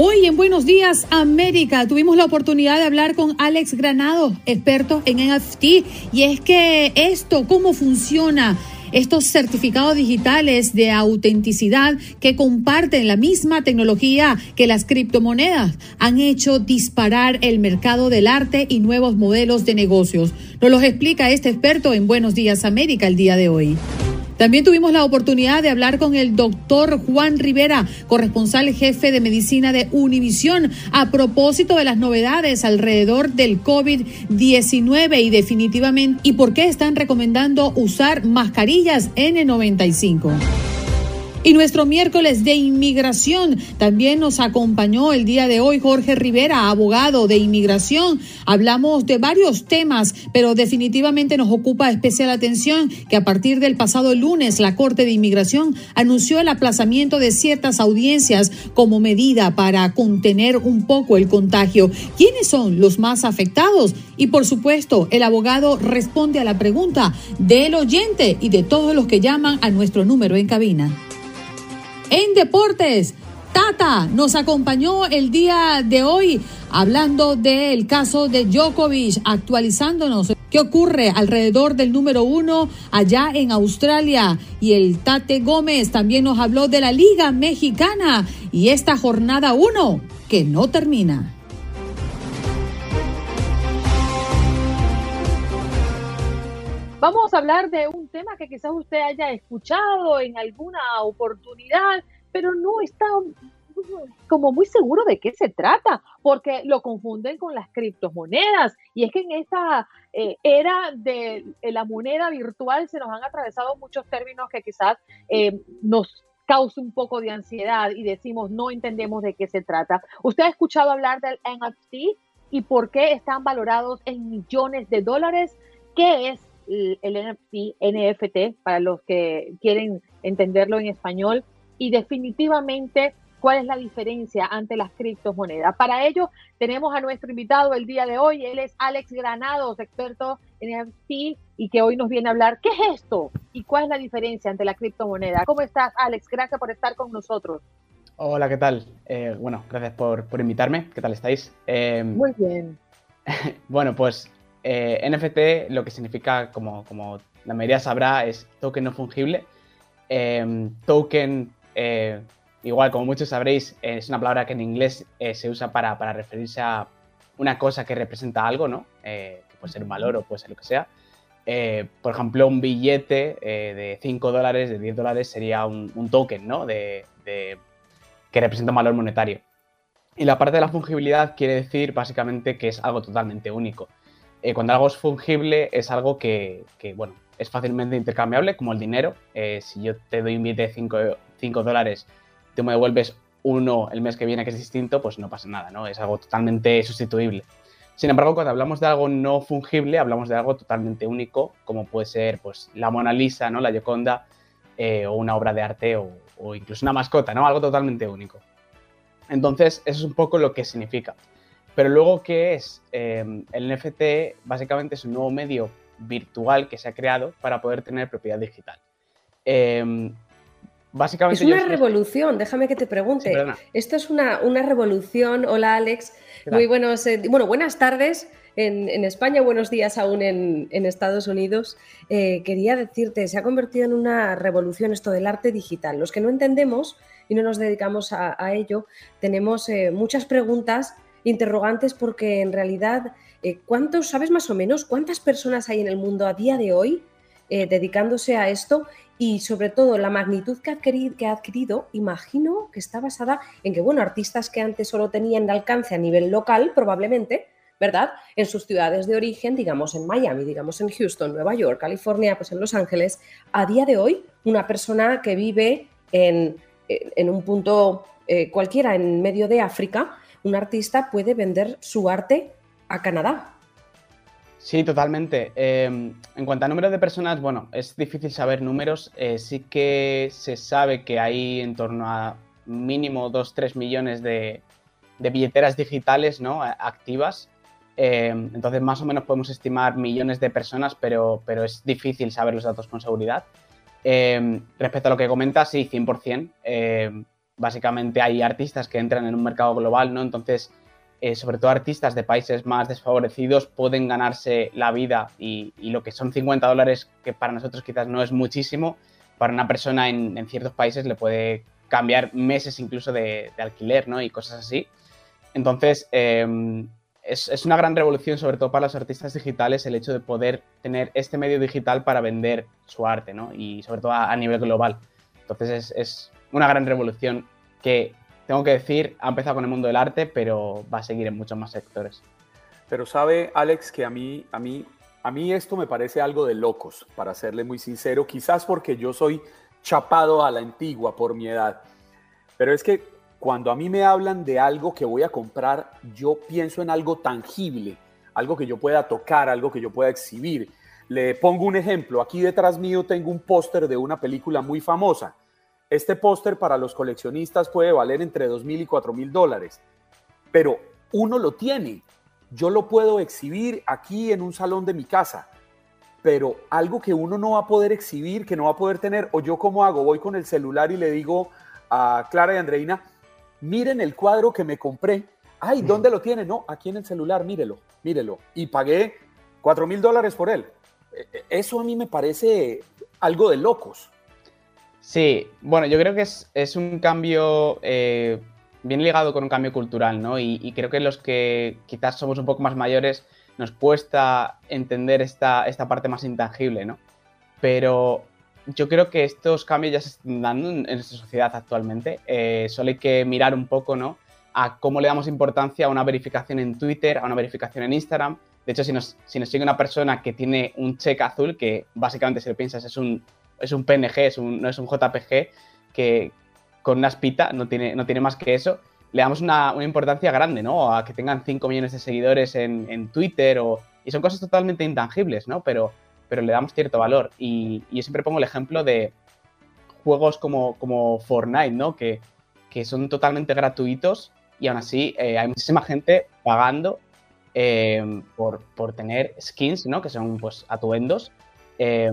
Hoy en Buenos Días América tuvimos la oportunidad de hablar con Alex Granado, experto en NFT, y es que esto, cómo funciona estos certificados digitales de autenticidad que comparten la misma tecnología que las criptomonedas han hecho disparar el mercado del arte y nuevos modelos de negocios. Nos los explica este experto en Buenos Días América el día de hoy. También tuvimos la oportunidad de hablar con el doctor Juan Rivera, corresponsal jefe de medicina de Univisión, a propósito de las novedades alrededor del COVID-19 y definitivamente y por qué están recomendando usar mascarillas N95. Y nuestro miércoles de inmigración también nos acompañó el día de hoy Jorge Rivera, abogado de inmigración. Hablamos de varios temas, pero definitivamente nos ocupa especial atención que a partir del pasado lunes la Corte de Inmigración anunció el aplazamiento de ciertas audiencias como medida para contener un poco el contagio. ¿Quiénes son los más afectados? Y por supuesto, el abogado responde a la pregunta del oyente y de todos los que llaman a nuestro número en cabina. En deportes, Tata nos acompañó el día de hoy hablando del caso de Djokovic, actualizándonos qué ocurre alrededor del número uno allá en Australia. Y el Tate Gómez también nos habló de la Liga Mexicana y esta jornada uno que no termina. Vamos a hablar de un tema que quizás usted haya escuchado en alguna oportunidad, pero no está como muy seguro de qué se trata, porque lo confunden con las criptomonedas. Y es que en esta eh, era de la moneda virtual se nos han atravesado muchos términos que quizás eh, nos causa un poco de ansiedad y decimos no entendemos de qué se trata. ¿Usted ha escuchado hablar del NFT y por qué están valorados en millones de dólares? ¿Qué es el NFT, para los que quieren entenderlo en español, y definitivamente cuál es la diferencia ante las criptomonedas. Para ello tenemos a nuestro invitado el día de hoy, él es Alex Granados, experto en NFT y que hoy nos viene a hablar qué es esto y cuál es la diferencia ante la criptomoneda. ¿Cómo estás, Alex? Gracias por estar con nosotros. Hola, ¿qué tal? Eh, bueno, gracias por, invitarme. ¿Qué tal estáis? Eh, Muy bien. bueno, pues eh, NFT lo que significa, como, como, la mayoría sabrá, es token no fungible. Em, token, eh, igual como muchos sabréis, es una palabra que en inglés eh, se usa para, para, referirse a una cosa que representa algo, ¿no? que puede ser un valor o puede ser lo que sea. por ejemplo, un billete de 5 dólares, de 10 dólares sería un, token, ¿no? De, de, que representa un valor monetario. Y la parte de la fungibilidad quiere decir básicamente que es algo totalmente único. Eh, cuando algo es fungible es algo que, bueno, es fácilmente intercambiable, como el dinero. Eh, si yo te doy un billete de 5 dólares, tú me devuelves uno el mes que viene que es distinto, pues no pasa nada, ¿no? Es algo totalmente sustituible. Sin embargo, cuando hablamos de algo no fungible, hablamos de algo totalmente único, como puede ser pues, la Mona Lisa, ¿no? la Gioconda, eh, o una obra de arte, o, o, incluso una mascota, ¿no? algo totalmente único. Entonces, eso es un poco lo que significa. Pero luego, ¿qué es? Em, el NFT básicamente es un nuevo medio virtual que se ha creado para poder tener propiedad digital. Em, básicamente es una revolución, déjame que te pregunte. Esto es una, revolución. Hola Alex, muy buenos, eh, bueno, buenas tardes. En, España, buenos días aún en, Estados Unidos. Eh, quería decirte, se ha convertido en una revolución esto del arte digital. Los que no entendemos y no nos dedicamos a, ello, tenemos eh, muchas preguntas interrogantes porque en realidad Eh, ¿Cuántos, sabes más o menos, cuántas personas hay en el mundo a día de hoy eh, dedicándose a esto? Y sobre todo la magnitud que ha, adquirido, que ha adquirido, imagino que está basada en que, bueno, artistas que antes solo tenían alcance a nivel local, probablemente, ¿verdad? En sus ciudades de origen, digamos en Miami, digamos en Houston, Nueva York, California, pues en Los Ángeles, a día de hoy, una persona que vive en, un punto eh, cualquiera en medio de África, un artista puede vender su arte a Canadá. Sí, totalmente. Em, en cuanto a número de personas, bueno, es difícil saber números. Eh, sí que se sabe que hay en torno a mínimo 2-3 millones de, de, billeteras digitales ¿no? activas. Em, entonces, más o menos podemos estimar millones de personas, pero, pero es difícil saber los datos con seguridad. Em, respecto a lo que comentas, sí, 100%. Básicamente hay artistas que entran en un mercado global, ¿no? Entonces, eh, sobre todo artistas de países más desfavorecidos, pueden ganarse la vida y, lo que son 50 dólares, que para nosotros quizás no es muchísimo, para una persona en, ciertos países le puede cambiar meses incluso de, alquiler ¿no? y cosas así. Entonces, em, es, una gran revolución, sobre todo para los artistas digitales, el hecho de poder tener este medio digital para vender su arte, ¿no? Y sobre todo a, nivel global. Entonces, es, es, una gran revolución que tengo que decir, ha empezado con el mundo del arte, pero va a seguir en muchos más sectores. Pero sabe, Alex, que a mí, a mí, a mí esto me parece algo de locos, para serle muy sincero, quizás porque yo soy chapado a la antigua por mi edad. Pero es que cuando a mí me hablan de algo que voy a comprar, yo pienso en algo tangible, algo que yo pueda tocar, algo que yo pueda exhibir. Le pongo un ejemplo, aquí detrás mío tengo un póster de una película muy famosa este póster para los coleccionistas puede valer entre 2.000 y 4.000 dólares, pero uno lo tiene. Yo lo puedo exhibir aquí en un salón de mi casa, pero algo que uno no va a poder exhibir, que no va a poder tener, o yo como hago, voy con el celular y le digo a Clara y Andreina, miren el cuadro que me compré. Ay, ¿dónde lo tiene? No, aquí en el celular, mírelo, mírelo. Y pagué 4 mil dólares por él. E, e, eso a mí me parece algo de locos. Sí, bueno, yo creo que es, un cambio eh, bien ligado con un cambio cultural, ¿no? Y, creo que los que quizás somos un poco más mayores nos cuesta entender esta, esta parte más intangible, ¿no? Pero yo creo que estos cambios ya se están dando en, nuestra sociedad actualmente. Eh, solo hay que mirar un poco, ¿no? A cómo le damos importancia a una verificación en Twitter, a una verificación en Instagram. De hecho, si nos, si nos sigue una persona que tiene un check azul, que básicamente si lo piensas es un es un PNG, es un, no es un JPG que con una espita, no tiene, no tiene más que eso, le damos una, importancia grande, ¿no? A que tengan 5 millones de seguidores en, Twitter o, y son cosas totalmente intangibles, ¿no? Pero, pero le damos cierto valor. Y, yo siempre pongo el ejemplo de juegos como, como Fortnite, ¿no? Que, que son totalmente gratuitos y aún así eh, hay muchísima gente pagando eh, por, por, tener skins, ¿no? Que son pues atuendos. Eh,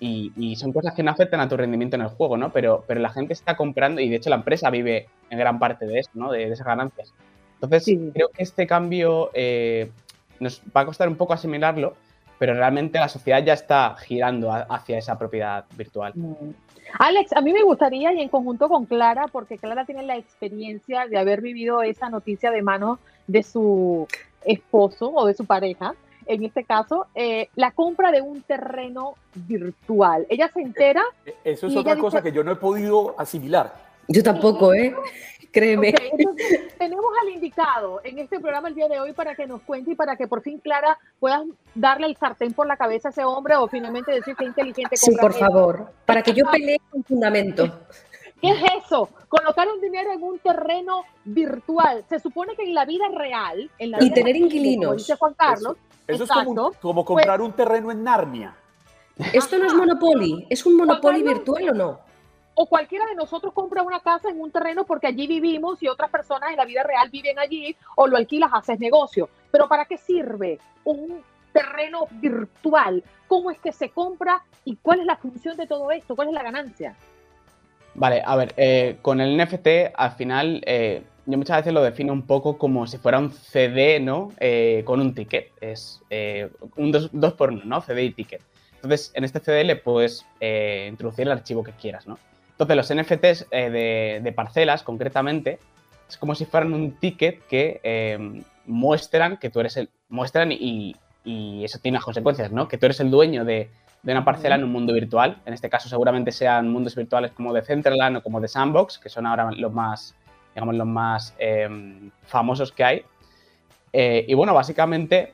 y, son cosas que no afectan a tu rendimiento en el juego, ¿no? Pero, pero la gente está comprando y de hecho la empresa vive en gran parte de eso, ¿no? De, esas ganancias. Entonces, creo que este cambio eh, nos va a costar un poco asimilarlo, pero realmente la sociedad ya está girando hacia esa propiedad virtual. Mm. Alex, a mí me gustaría, y en conjunto con Clara, porque Clara tiene la experiencia de haber vivido esa noticia de mano de su esposo o de su pareja, en este caso, eh, la compra de un terreno virtual. Ella se entera. Eh, eso es otra cosa que yo no he podido asimilar. Yo tampoco, ¿eh? Créeme. tenemos al indicado en este programa el día de hoy para que nos cuente y para que por fin Clara pueda darle el sartén por la cabeza a ese hombre o finalmente decir que inteligente. Sí, por favor, para que yo pelee con fundamento. ¿Qué es eso? Colocar un dinero en un terreno virtual. Se supone que en la vida real, en la y tener inquilinos. dice Juan Carlos, eso es como, como comprar un terreno en Narnia. Esto no es Monopoly, ¿es un Monopoly virtual o no? O cualquiera de nosotros compra una casa en un terreno porque allí vivimos y otras personas en la vida real viven allí o lo alquilas, haces negocio. Pero ¿para qué sirve un terreno virtual? ¿Cómo es que se compra y cuál es la función de todo esto? ¿Cuál es la ganancia? Vale, a ver, eh, con el NFT al final eh, yo muchas veces lo defino un poco como si fuera un CD, ¿no? Eh, con un ticket. Es eh, un dos, por uno, ¿no? CD y ticket. Entonces, en este CD le puedes eh, introducir el archivo que quieras, ¿no? Entonces, los NFTs de, parcelas, concretamente, es como si fueran un ticket que muestran que tú eres el, muestran y, eso tiene unas consecuencias, ¿no? Que tú eres el dueño de, una parcela en un mundo virtual. En este caso seguramente sean mundos virtuales como de Centraland o como de Sandbox, que son ahora los más, digamos, los más em, famosos que hay. Eh, y bueno, básicamente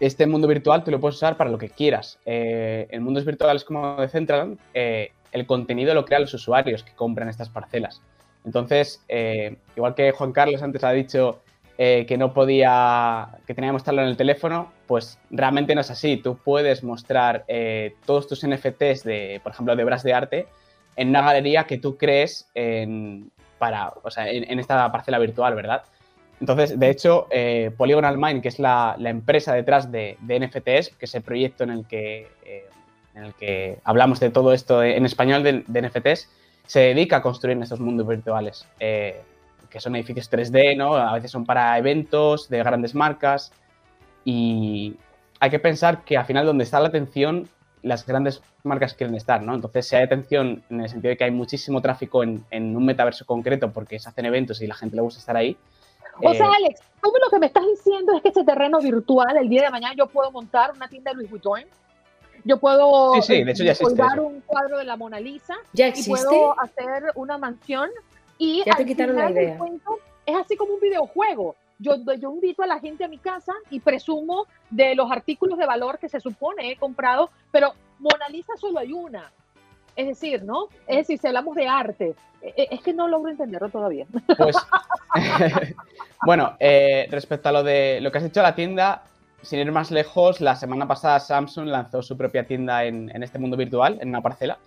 este mundo virtual tú lo puedes usar para lo que quieras. Eh, en mundos virtuales como de Centraland, eh, el contenido lo crean los usuarios que compran estas parcelas. Entonces, eh, igual que Juan Carlos antes ha dicho que no podía, que tenía que mostrarlo en el teléfono, pues realmente no es así. Tú puedes mostrar todos tus NFTs, de, por ejemplo, de obras de arte, en una galería que tú crees en, para, en esta parcela virtual, ¿verdad? Entonces, de hecho, eh, Polygonal Mind, que es la, empresa detrás de, NFTs, que es el proyecto en el que, eh, en el que hablamos de todo esto en español de, NFTs, se dedica a construir estos mundos virtuales, eh, que son edificios 3D, ¿no? A veces son para eventos de grandes marcas y hay que pensar que al final donde está la atención, las grandes marcas quieren estar, ¿no? Entonces, si hay atención en el sentido de que hay muchísimo tráfico en, en un metaverso concreto porque se hacen eventos y la gente le gusta estar ahí, o sea, eh, Alex, tú lo que me estás diciendo es que ese terreno virtual, el día de mañana yo puedo montar una tienda de Louis Vuitton, yo puedo sí, sí, de hecho ya colgar un cuadro de la Mona Lisa ¿Ya existe? y puedo hacer una mansión y ya te quitaron la idea. es así como un videojuego. Yo, yo invito a la gente a mi casa y presumo de los artículos de valor que se supone he comprado, pero Mona Lisa solo hay una. Es decir, ¿no? Es decir, si hablamos de arte, e, e, es que no logro entenderlo todavía. Pues, bueno, eh, respecto a lo de lo que has dicho de la tienda, sin ir más lejos, la semana pasada Samsung lanzó su propia tienda en, este mundo virtual, en una parcela.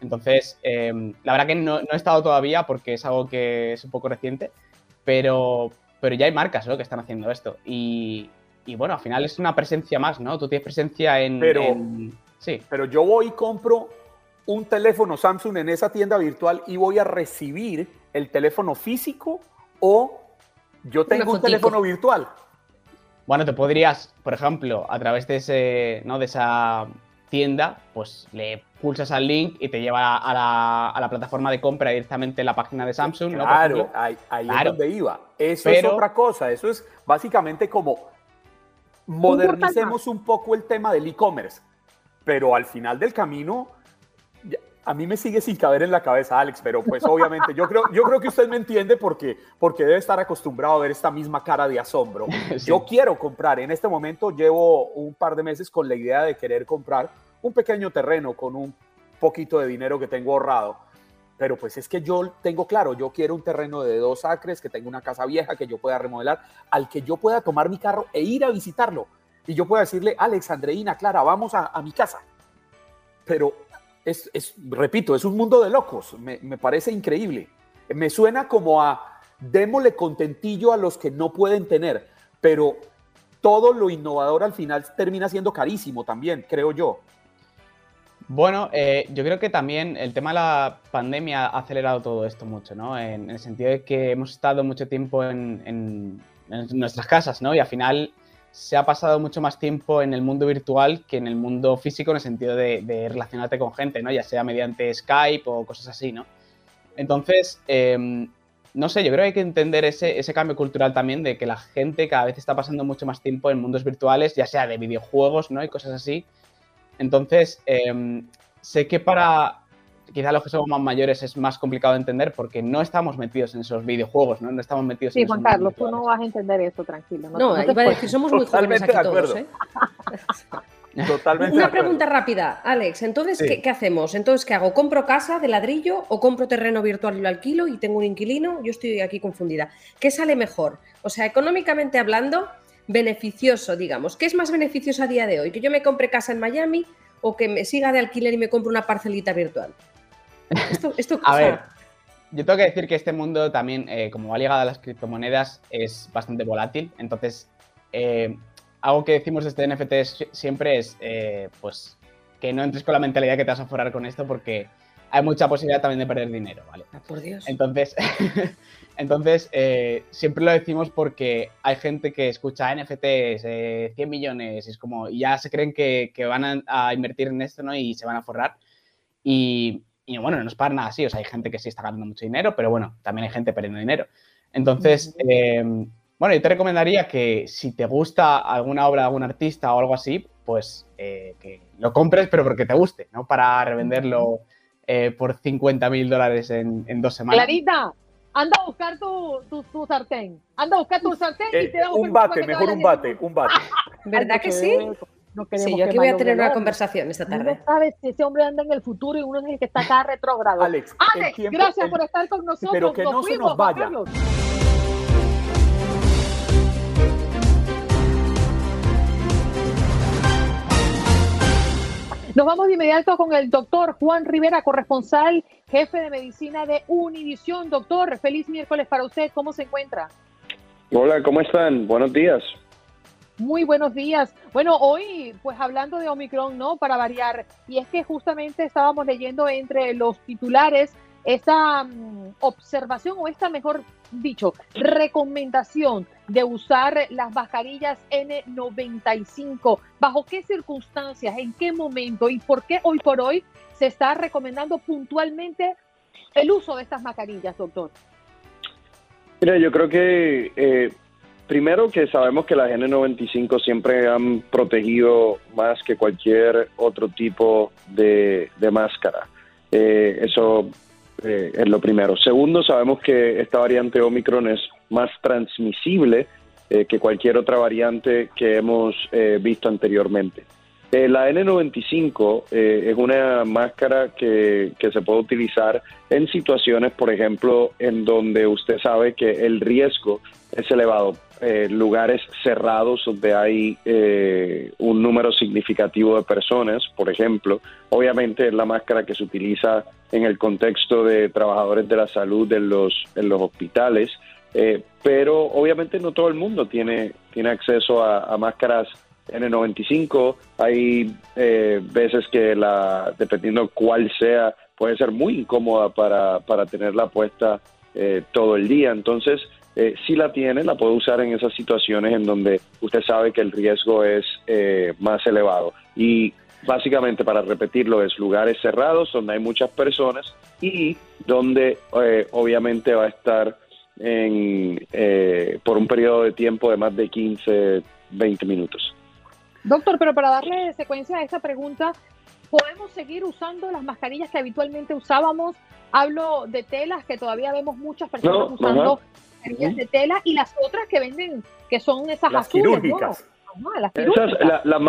Entonces, em, la verdad que no, he estado todavía porque es algo que es un poco reciente, pero, pero ya hay marcas que están haciendo esto. Y, bueno, al final es una presencia más, ¿no? Tú tienes presencia en... Pero, sí. pero yo voy y compro un teléfono Samsung en esa tienda virtual y voy a recibir el teléfono físico o yo tengo un teléfono virtual. Bueno, te podrías, por ejemplo, a través de, ese, ¿no? de esa tienda, pues le pulsas al link y te lleva a la, plataforma de compra directamente en la página de Samsung. Claro, ahí, es donde iba. Eso es otra cosa. Eso es básicamente como modernicemos un poco el tema del e-commerce. Pero al final del camino, a mí me sigue sin caber en la cabeza, Alex, pero pues obviamente yo creo, yo creo que usted me entiende porque, porque debe estar acostumbrado a ver esta misma cara de asombro. Yo quiero comprar, en este momento llevo un par de meses con la idea de querer comprar un pequeño terreno con un poquito de dinero que tengo ahorrado. Pero pues es que yo tengo claro, yo quiero un terreno de dos acres, que tenga una casa vieja que yo pueda remodelar, al que yo pueda tomar mi carro e ir a visitarlo. Y yo pueda decirle, Alex, Andreina, Clara, vamos a, a mi casa. Pero es, repito, es un mundo de locos, me, parece increíble. Me suena como a démosle contentillo a los que no pueden tener, pero todo lo innovador al final termina siendo carísimo también, creo yo. Bueno, eh, yo creo que también el tema de la pandemia ha acelerado todo esto mucho, ¿no? En, el sentido de que hemos estado mucho tiempo en, en nuestras casas, ¿no? Y al final se ha pasado mucho más tiempo en el mundo virtual que en el mundo físico en el sentido de, relacionarte con gente, ¿no? Ya sea mediante Skype o cosas así, ¿no? Entonces, em, no sé, yo creo que hay que entender ese, cambio cultural también de que la gente cada vez está pasando mucho más tiempo en mundos virtuales, ya sea de videojuegos, ¿no? Y cosas así. Entonces, em, sé que para quizá los que somos más mayores es más complicado de entender porque no estamos metidos en esos videojuegos, ¿no? No estamos metidos sí, en Juan Carlos, tú no vas a entender eso, tranquilo. No, no, iba a decir, somos muy jóvenes aquí todos, ¿eh? Totalmente Una pregunta rápida, Alex. Entonces, ¿qué, hacemos? Entonces, ¿qué hago? ¿Compro casa de ladrillo o compro terreno virtual y lo alquilo y tengo un inquilino? Yo estoy aquí confundida. ¿Qué sale mejor? O sea, económicamente hablando, beneficioso, digamos. ¿Qué es más beneficioso a día de hoy? ¿Que yo me compre casa en Miami o que me siga de alquiler y me compre una parcelita virtual? Esto, a ver, yo tengo que decir que este mundo también, eh, como va ligado a las criptomonedas, es bastante volátil. Entonces, eh, algo que decimos desde NFT siempre es, eh, pues, que no entres con la mentalidad que te vas a forrar con esto porque hay mucha posibilidad también de perder dinero, ¿vale? Ah, por Dios. Entonces, entonces siempre lo decimos porque hay gente que escucha NFTs, 100 millones, y es como, ya se creen que, van a, a, invertir en esto, ¿no? Y se van a forrar. Y, y bueno, no es para nada así. O sea, hay gente que sí está ganando mucho dinero, pero bueno, también hay gente perdiendo dinero. Entonces, em, Bueno, yo te recomendaría que si te gusta alguna obra de algún artista o algo así, pues eh, que lo compres, pero porque te guste, no para revenderlo eh, por 50 mil dólares en, dos semanas. Clarita, anda a buscar tu, tu, sartén. Anda a buscar tu sartén y te da un bate, mejor un bate, un bate. ¿Verdad que sí? Sí, yo aquí voy a tener una conversación esta tarde. No sabes si ese hombre anda en el futuro y uno es el que está acá retrógrado. Alex, Alex gracias por estar con nosotros. Pero que no se nos vaya. Nos vamos de inmediato con el doctor Juan Rivera, corresponsal, jefe de medicina de Univisión. Doctor, feliz miércoles para usted. ¿Cómo se encuentra? Hola, ¿cómo están? Buenos días. Muy buenos días. Bueno, hoy, pues hablando de Omicron, ¿no? Para variar, y es que justamente estábamos leyendo entre los titulares esta mm, observación o esta, mejor dicho, recomendación de usar las mascarillas N95. ¿Bajo qué circunstancias, en qué momento y por qué hoy por hoy se está recomendando puntualmente el uso de estas mascarillas, doctor? Mira, yo creo que eh, primero que sabemos que las N95 siempre han protegido más que cualquier otro tipo de, máscara. Eh, eso eh, es lo primero. Segundo, sabemos que esta variante Omicron es más transmisible eh, que cualquier otra variante que hemos visto anteriormente. la N95 es una máscara que, que, se puede utilizar en situaciones, por ejemplo, en donde usted sabe que el riesgo es elevado. Lugares cerrados donde hay un número significativo de personas, por ejemplo, obviamente es la máscara que se utiliza en el contexto de trabajadores de la salud en los, en los hospitales, eh, pero obviamente no todo el mundo tiene, tiene acceso a, máscaras N95. Hay eh, veces que la, dependiendo cuál sea, puede ser muy incómoda para, para tenerla puesta eh, todo el día. Entonces, si la tiene, la puede usar en esas situaciones en donde usted sabe que el riesgo es más elevado. Y básicamente para repetirlo es lugares cerrados donde hay muchas personas y donde eh, obviamente va a estar en, eh, por un periodo de tiempo de más de 15, 20 minutos. Doctor, pero para darle secuencia a esta pregunta, ¿podemos seguir usando las mascarillas que habitualmente usábamos? Hablo de telas que todavía vemos muchas personas usando mascarillas de tela y las otras que venden, que son esas las quirúrgicas. Las,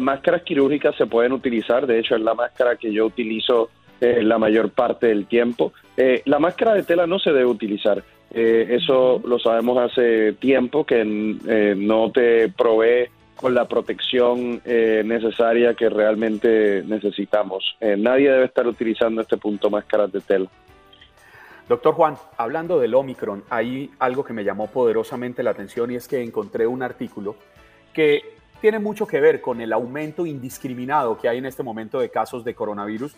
máscaras, quirúrgicas se pueden utilizar, de hecho es la máscara que yo utilizo eh, la mayor parte del tiempo. Eh, la máscara de tela no se debe utilizar, eh, eso lo sabemos hace tiempo, que no te provee con la protección necesaria que realmente necesitamos. nadie debe estar utilizando este punto máscaras de tela. Doctor Juan, hablando del Omicron, hay algo que me llamó poderosamente la atención y es que encontré un artículo que tiene mucho que ver con el aumento indiscriminado que hay en este momento de casos de coronavirus.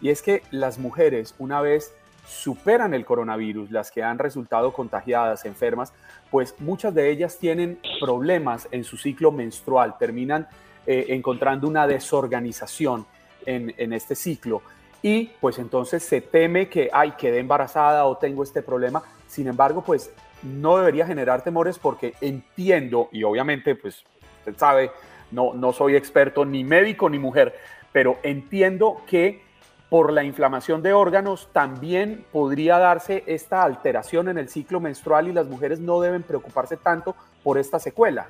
Y es que las mujeres, una vez superan el coronavirus, las que han resultado contagiadas, enfermas, pues muchas de ellas tienen problemas en su ciclo menstrual, terminan eh, encontrando una desorganización en, en, este ciclo. Y pues entonces se teme que, ay, quedé embarazada o tengo este problema. Sin embargo, pues no debería generar temores porque entiendo, y obviamente pues usted sabe, no, no soy experto ni médico ni mujer, pero entiendo que por la inflamación de órganos también podría darse esta alteración en el ciclo menstrual y las mujeres no deben preocuparse tanto por esta secuela.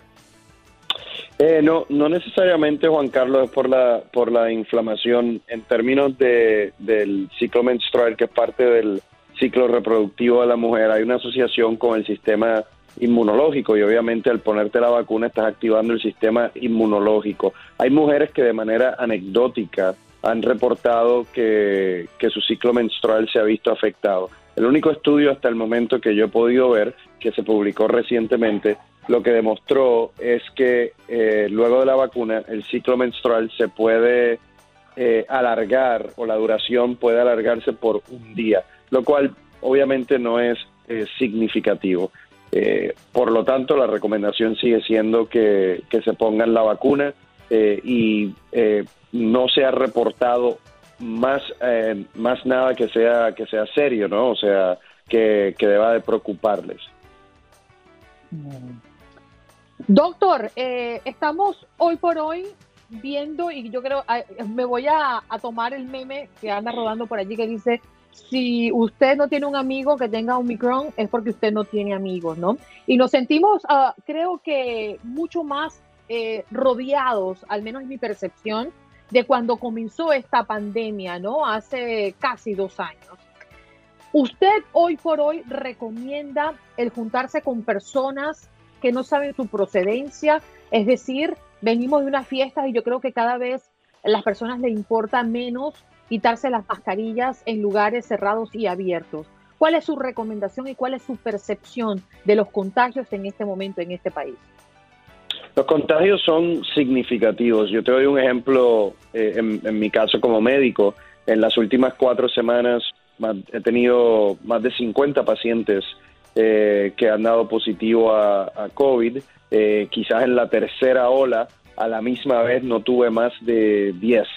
Eh, no, no necesariamente, Juan Carlos, es por la, por la inflamación. En términos de, del ciclo menstrual, que es parte del ciclo reproductivo de la mujer, hay una asociación con el sistema inmunológico y obviamente al ponerte la vacuna estás activando el sistema inmunológico. Hay mujeres que de manera anecdótica han reportado que, su ciclo menstrual se ha visto afectado. El único estudio hasta el momento que yo he podido ver, que se publicó recientemente, lo que demostró es que luego de la vacuna el ciclo menstrual se puede eh, alargar o la duración puede alargarse por un día, lo cual obviamente no es eh, significativo. Eh, por lo tanto, la recomendación sigue siendo que, se pongan la vacuna y no se ha reportado más, más nada que sea, que sea serio, ¿no? O sea, que, deba de preocuparles. Doctor, eh, estamos hoy por hoy viendo, y yo creo, me voy a, tomar el meme que anda rodando por allí que dice, si usted no tiene un amigo que tenga Omicron, es porque usted no tiene amigos, ¿no? Y nos sentimos, ah, creo que mucho más eh, rodeados, al menos en mi percepción, de cuando comenzó esta pandemia, ¿no? Hace casi dos años. ¿Usted hoy por hoy recomienda el juntarse con personas que no saben su procedencia? Es decir, venimos de una fiesta y yo creo que cada vez a las personas le importa menos quitarse las mascarillas en lugares cerrados y abiertos. ¿Cuál es su recomendación y cuál es su percepción de los contagios en este momento en este país? Los contagios son significativos. Yo te doy un ejemplo eh, en, mi caso como médico. En las últimas cuatro semanas he tenido más de 50 pacientes eh, que han dado positivo a, COVID. Eh, quizás en la tercera ola, a la misma vez, no tuve más de 10,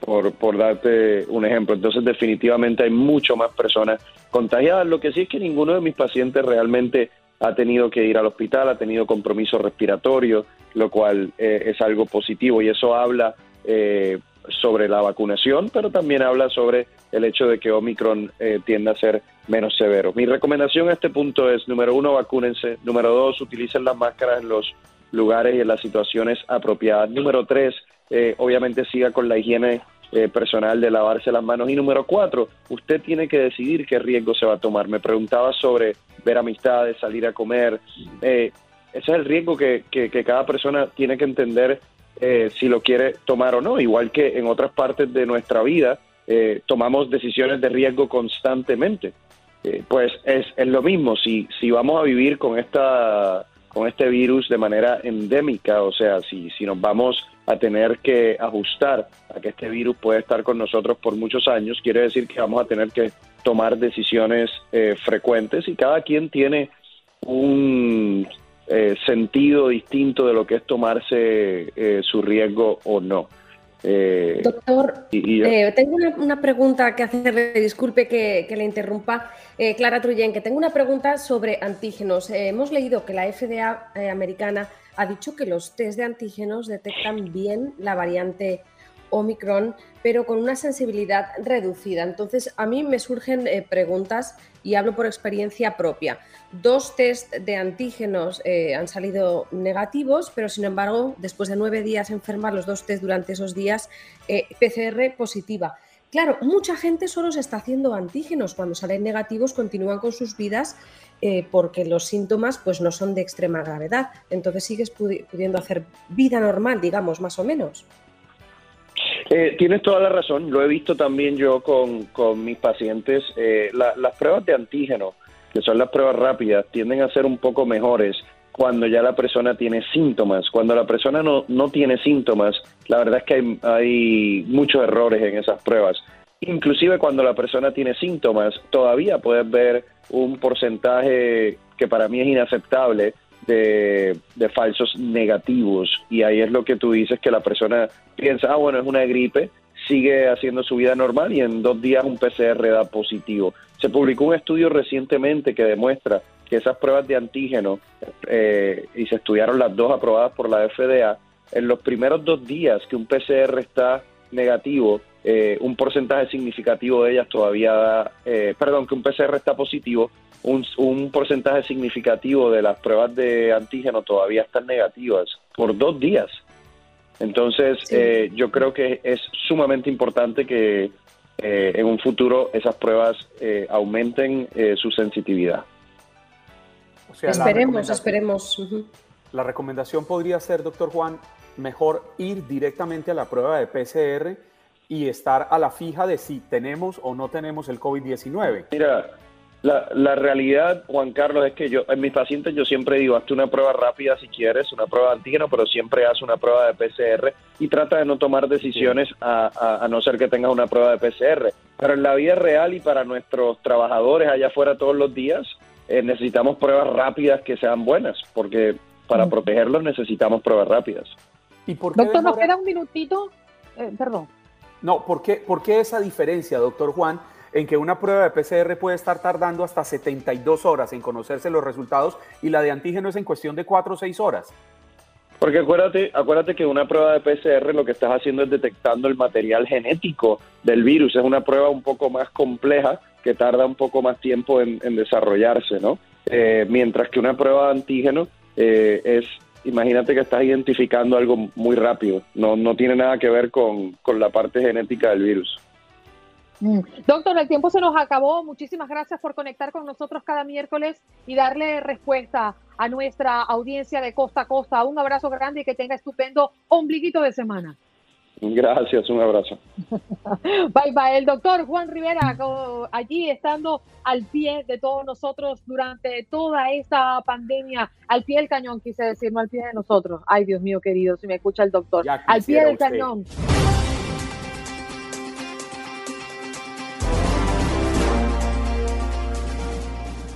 por, por darte un ejemplo. Entonces, definitivamente hay mucho más personas contagiadas. Lo que sí es que ninguno de mis pacientes realmente ha tenido que ir al hospital, ha tenido compromiso respiratorio, lo cual eh, es algo positivo y eso habla eh, sobre la vacunación, pero también habla sobre el hecho de que Omicron eh, tiende a ser menos severo. Mi recomendación a este punto es, número uno, vacúnense. Número dos, utilicen las máscaras en los lugares y en las situaciones apropiadas. Número tres, eh, obviamente siga con la higiene eh, personal de lavarse las manos. Y número cuatro, usted tiene que decidir qué riesgo se va a tomar. Me preguntaba sobre ver amistades, salir a comer. ese es el riesgo que, que, que cada persona tiene que entender eh, si lo quiere tomar o no, igual que en otras partes de nuestra vida eh, tomamos decisiones de riesgo constantemente. Eh, pues es, es, lo mismo, si, si vamos a vivir con, esta, con este virus de manera endémica, o sea, si, si nos vamos a tener que ajustar a que este virus puede estar con nosotros por muchos años, quiere decir que vamos a tener que tomar decisiones frecuentes y cada quien tiene un eh, sentido distinto de lo que es tomarse eh, su riesgo o no. Eh, Doctor, tengo una, pregunta que hacerle, disculpe que, le interrumpa, Clara Truyen, que tengo una pregunta sobre antígenos. hemos leído que la FDA americana ha dicho que los test de antígenos detectan bien la variante Omicron, pero con una sensibilidad reducida. Entonces, a mí me surgen preguntas y hablo por experiencia propia. Dos test de antígenos eh, han salido negativos, pero sin embargo, después de nueve días enfermar los dos test durante esos días, eh, PCR positiva. Claro, mucha gente solo se está haciendo antígenos. Cuando salen negativos, continúan con sus vidas eh, porque los síntomas pues, no son de extrema gravedad. Entonces sigues pudiendo hacer vida normal, digamos, más o menos. Tienes toda la razón, lo he visto también yo con, mis pacientes. las pruebas de antígeno que son las pruebas rápidas, tienden a ser un poco mejores cuando ya la persona tiene síntomas. Cuando la persona no, no tiene síntomas, la verdad es que hay, hay muchos errores en esas pruebas. Inclusive cuando la persona tiene síntomas, todavía puedes ver un porcentaje que para mí es inaceptable de, falsos negativos. Y ahí es lo que tú dices, que la persona piensa, ah, bueno, es una gripe, sigue haciendo su vida normal y en dos días un PCR da positivo. Se publicó un estudio recientemente que demuestra que esas pruebas de antígeno, eh, y se estudiaron las dos aprobadas por la FDA, en los primeros dos días que un PCR está negativo, eh, un porcentaje significativo de ellas todavía da, eh, perdón, que un PCR está positivo, un, un, porcentaje significativo de las pruebas de antígeno todavía están negativas por dos días. Entonces, eh, yo creo que es sumamente importante que eh, en un futuro esas pruebas eh, aumenten su sensitividad. esperemos, esperemos. La recomendación podría ser, doctor Juan, mejor ir directamente a la prueba de PCR y estar a la fija de si tenemos o no tenemos el COVID-19. Mira, la, la, realidad, Juan Carlos, es que yo en mis pacientes yo siempre digo, hazte una prueba rápida si quieres, una prueba de antígeno, pero siempre haz una prueba de PCR y trata de no tomar decisiones a, a, no ser que tengas una prueba de PCR. Pero en la vida real y para nuestros trabajadores allá afuera todos los días, eh, necesitamos pruebas rápidas que sean buenas, porque para mm. protegerlos necesitamos pruebas rápidas. ¿Y por qué doctor, nos queda un minutito. Eh, perdón. No, ¿por qué, ¿por qué esa diferencia, doctor Juan? En que una prueba de PCR puede estar tardando hasta 72 horas en conocerse los resultados y la de antígeno es en cuestión de 4 o 6 horas. Porque acuérdate, acuérdate que una prueba de PCR lo que estás haciendo es detectando el material genético del virus. Es una prueba un poco más compleja que tarda un poco más tiempo en, desarrollarse, ¿no? Eh, mientras que una prueba de antígeno eh, es, imagínate que estás identificando algo muy rápido. No, no tiene nada que ver con, con la parte genética del virus. Mm. Doctor, el tiempo se nos acabó. Muchísimas gracias por conectar con nosotros cada miércoles y darle respuesta a nuestra audiencia de costa a costa. Un abrazo grande y que tenga estupendo ombliguito de semana. Gracias, un abrazo. Bye bye. El doctor Juan Rivera, allí estando al pie de todos nosotros durante toda esta pandemia, al pie del cañón, quise decir, no al pie de nosotros. Ay, Dios mío, querido, si me escucha el doctor. Al pie del cañón.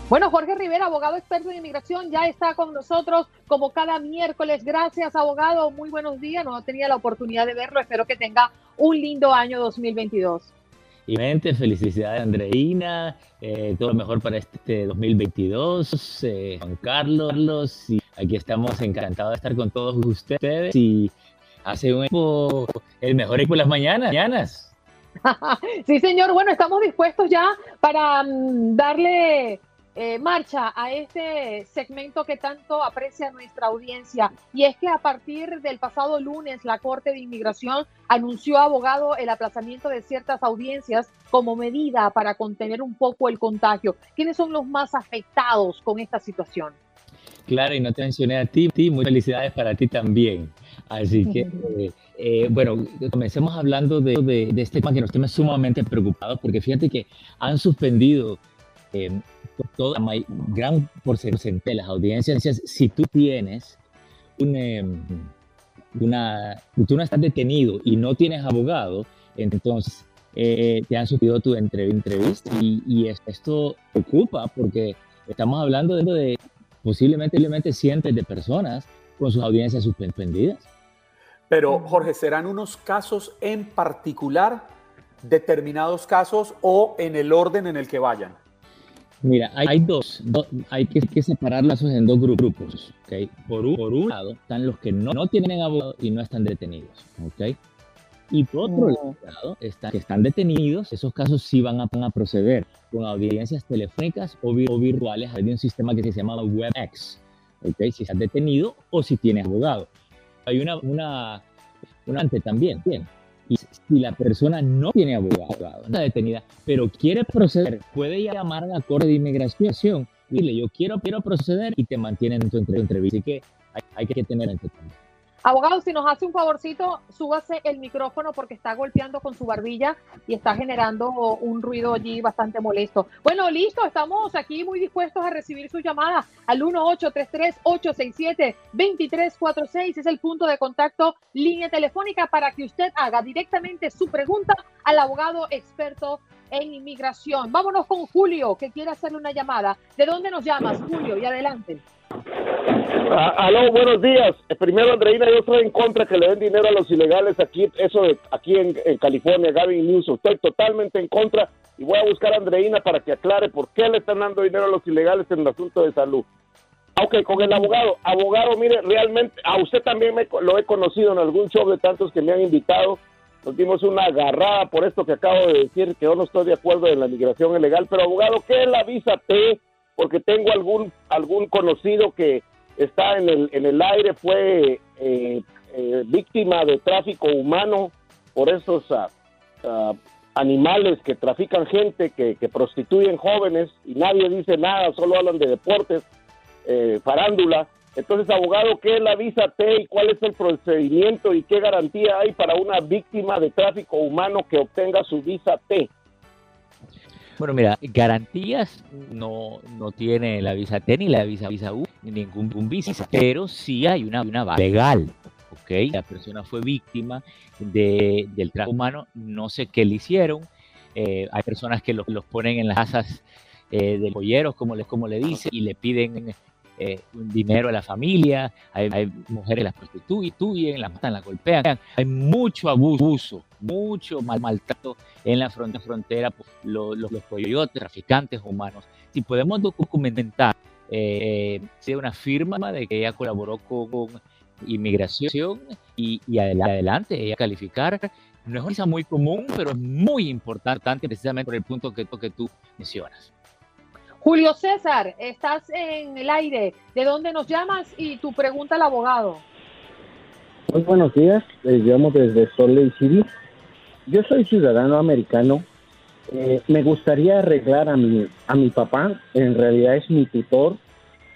Bueno, Jorge Rivera, abogado experto en inmigración, ya está con nosotros como cada miércoles. Gracias, abogado. Muy buenos días. No tenía la oportunidad de verlo. Espero que tenga un lindo año 2022. Igualmente, felicidades, Andreina. Eh, todo lo mejor para este 2022. Eh, Juan Carlos, y aquí estamos encantados de estar con todos ustedes. Y hace un equipo, el mejor equipo de las mañanas. sí, señor. Bueno, estamos dispuestos ya para mm, darle eh, marcha a este segmento que tanto aprecia nuestra audiencia. Y es que a partir del pasado lunes la Corte de Inmigración anunció, abogado, el aplazamiento de ciertas audiencias como medida para contener un poco el contagio. ¿Quiénes son los más afectados con esta situación? Claro, y no te mencioné a ti, ti muchas felicidades para ti también. Así que, eh, eh, bueno, comencemos hablando de, de, este tema que nos tiene sumamente preocupados, porque fíjate que han suspendido toda gran porcentaje de las audiencias, si tú tienes em, una, tú no estás detenido y no tienes abogado, entonces eh, te han subido tu entrevista y, esto preocupa porque estamos hablando de, posiblemente, posiblemente cientos de personas con sus audiencias suspendidas. Pero Jorge, ¿serán unos casos en particular, determinados casos o en el orden en el que vayan? Mira, hay, dos, hay que, que separarlas en dos grupos. ¿okay? Por, un, por un lado están los que no, no tienen abogado y no están detenidos. ¿okay? Y por otro mm. lado, están, que están detenidos, esos casos sí van a, van a proceder con audiencias telefónicas o, virtuales a de un sistema que se llama WebEx. ¿okay? Si estás detenido o si tienes abogado. Hay una, una, una ante también. Bien. Y si la persona no tiene abogado, está detenida, pero quiere proceder, puede llamar a la Corte de Inmigración y dile, yo quiero, quiero proceder y te mantienen en tu entrevista. Así que hay, que tener en cuenta. Abogado, si nos hace un favorcito, súbase el micrófono porque está golpeando con su barbilla y está generando un ruido allí bastante molesto. Bueno, listo, estamos aquí muy dispuestos a recibir su llamada al 1833-867-2346. Es el punto de contacto, línea telefónica para que usted haga directamente su pregunta al abogado experto en inmigración. Vámonos con Julio, que quiere hacerle una llamada. ¿De dónde nos llamas, Julio? Y adelante. Ah, aló, buenos días. Primero, Andreina, yo estoy en contra que le den dinero a los ilegales aquí, eso de, aquí en, California, Gavin News. Estoy totalmente en contra y voy a buscar a Andreina para que aclare por qué le están dando dinero a los ilegales en el asunto de salud. Ok, con el abogado. Abogado, mire, realmente, a usted también me, lo he conocido en algún show de tantos que me han invitado. Nos dimos una agarrada por esto que acabo de decir, que yo no estoy de acuerdo en la migración ilegal. Pero, abogado, ¿qué es la? Porque tengo algún, algún conocido que está en el, en el aire, fue eh, eh, víctima de tráfico humano por esos ah, ah, animales que trafican gente, que, prostituyen jóvenes y nadie dice nada, solo hablan de deportes, eh, farándula. Entonces, abogado, ¿qué es la visa T y cuál es el procedimiento y qué garantía hay para una víctima de tráfico humano que obtenga su visa T? Bueno, mira, garantías no, no tiene la visa T ni la visa visa U ni ningún visa, pero sí hay una, una base legal. ¿ok? La persona fue víctima de, del tráfico humano, no sé qué le hicieron. Eh, hay personas que los, los, ponen en las casas eh, de polleros, como les como le dice, y le piden eh, dinero a la familia, hay, mujeres que las prostituyen, las matan, las golpean, hay mucho abuso, mucho mal, maltrato en la frontera, los, los, coyotes, traficantes humanos. Si podemos documentar eh, una firma de que ella colaboró con, inmigración y, y, adelante, ella calificar. No es una cosa muy común, pero es muy importante precisamente por el punto que, que tú mencionas. Julio César, estás en el aire. ¿De dónde nos llamas y tu pregunta al abogado? Muy buenos días, les llamo desde Salt Lake City. Yo soy ciudadano americano. Eh, me gustaría arreglar a mi, a mi papá, en realidad es mi tutor,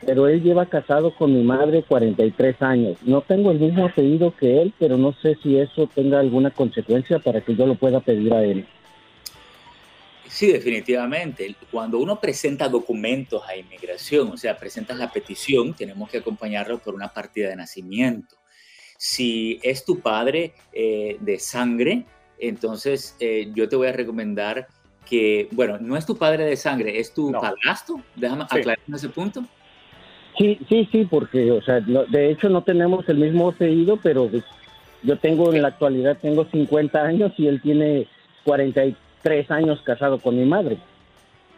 pero él lleva casado con mi madre 43 años. No tengo el mismo apellido que él, pero no sé si eso tenga alguna consecuencia para que yo lo pueda pedir a él. Sí, definitivamente. Cuando uno presenta documentos a inmigración, o sea, presentas la petición, tenemos que acompañarlo por una partida de nacimiento. Si es tu padre eh, de sangre, entonces eh, yo te voy a recomendar que, bueno, no es tu padre de sangre, es tu padrastro. Déjame aclarar ese punto. Sí, sí, sí, porque, o sea, de hecho no tenemos el mismo apellido, pero yo tengo en la actualidad, tengo 50 años y él tiene 43 tres años casado con mi madre.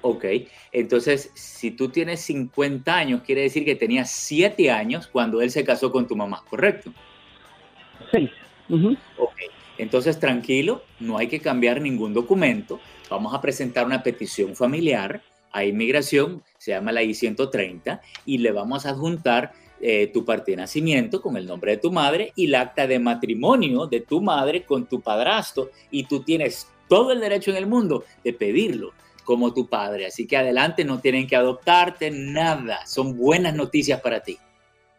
Ok, entonces si tú tienes 50 años, quiere decir que tenías 7 años cuando él se casó con tu mamá, ¿correcto? Sí. Ok, entonces tranquilo, no hay que cambiar ningún documento. Vamos a presentar una petición familiar a inmigración, se llama la I-130, y le vamos a adjuntar eh, tu parte de nacimiento con el nombre de tu madre y el acta de matrimonio de tu madre con tu padrastro, y tú tienes todo el derecho en el mundo de pedirlo como tu padre. Así que adelante, no tienen que adoptarte, nada. Son buenas noticias para ti.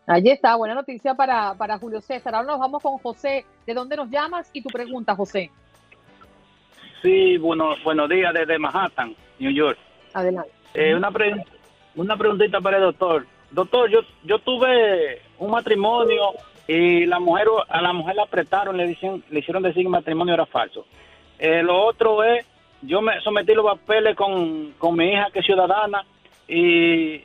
Allí está, buena noticia para, para Julio César. Ahora nos vamos con José. ¿De dónde nos llamas? Y tu pregunta, José. Sí, bueno, buenos días desde Manhattan, New York. Adelante. Eh, una, una preguntita para el doctor. Doctor, yo, yo tuve un matrimonio y la mujer a la mujer la apretaron, le, dicen, le hicieron decir que el matrimonio era falso. Eh, lo otro es, yo me sometí los papeles con, mi hija que es ciudadana y,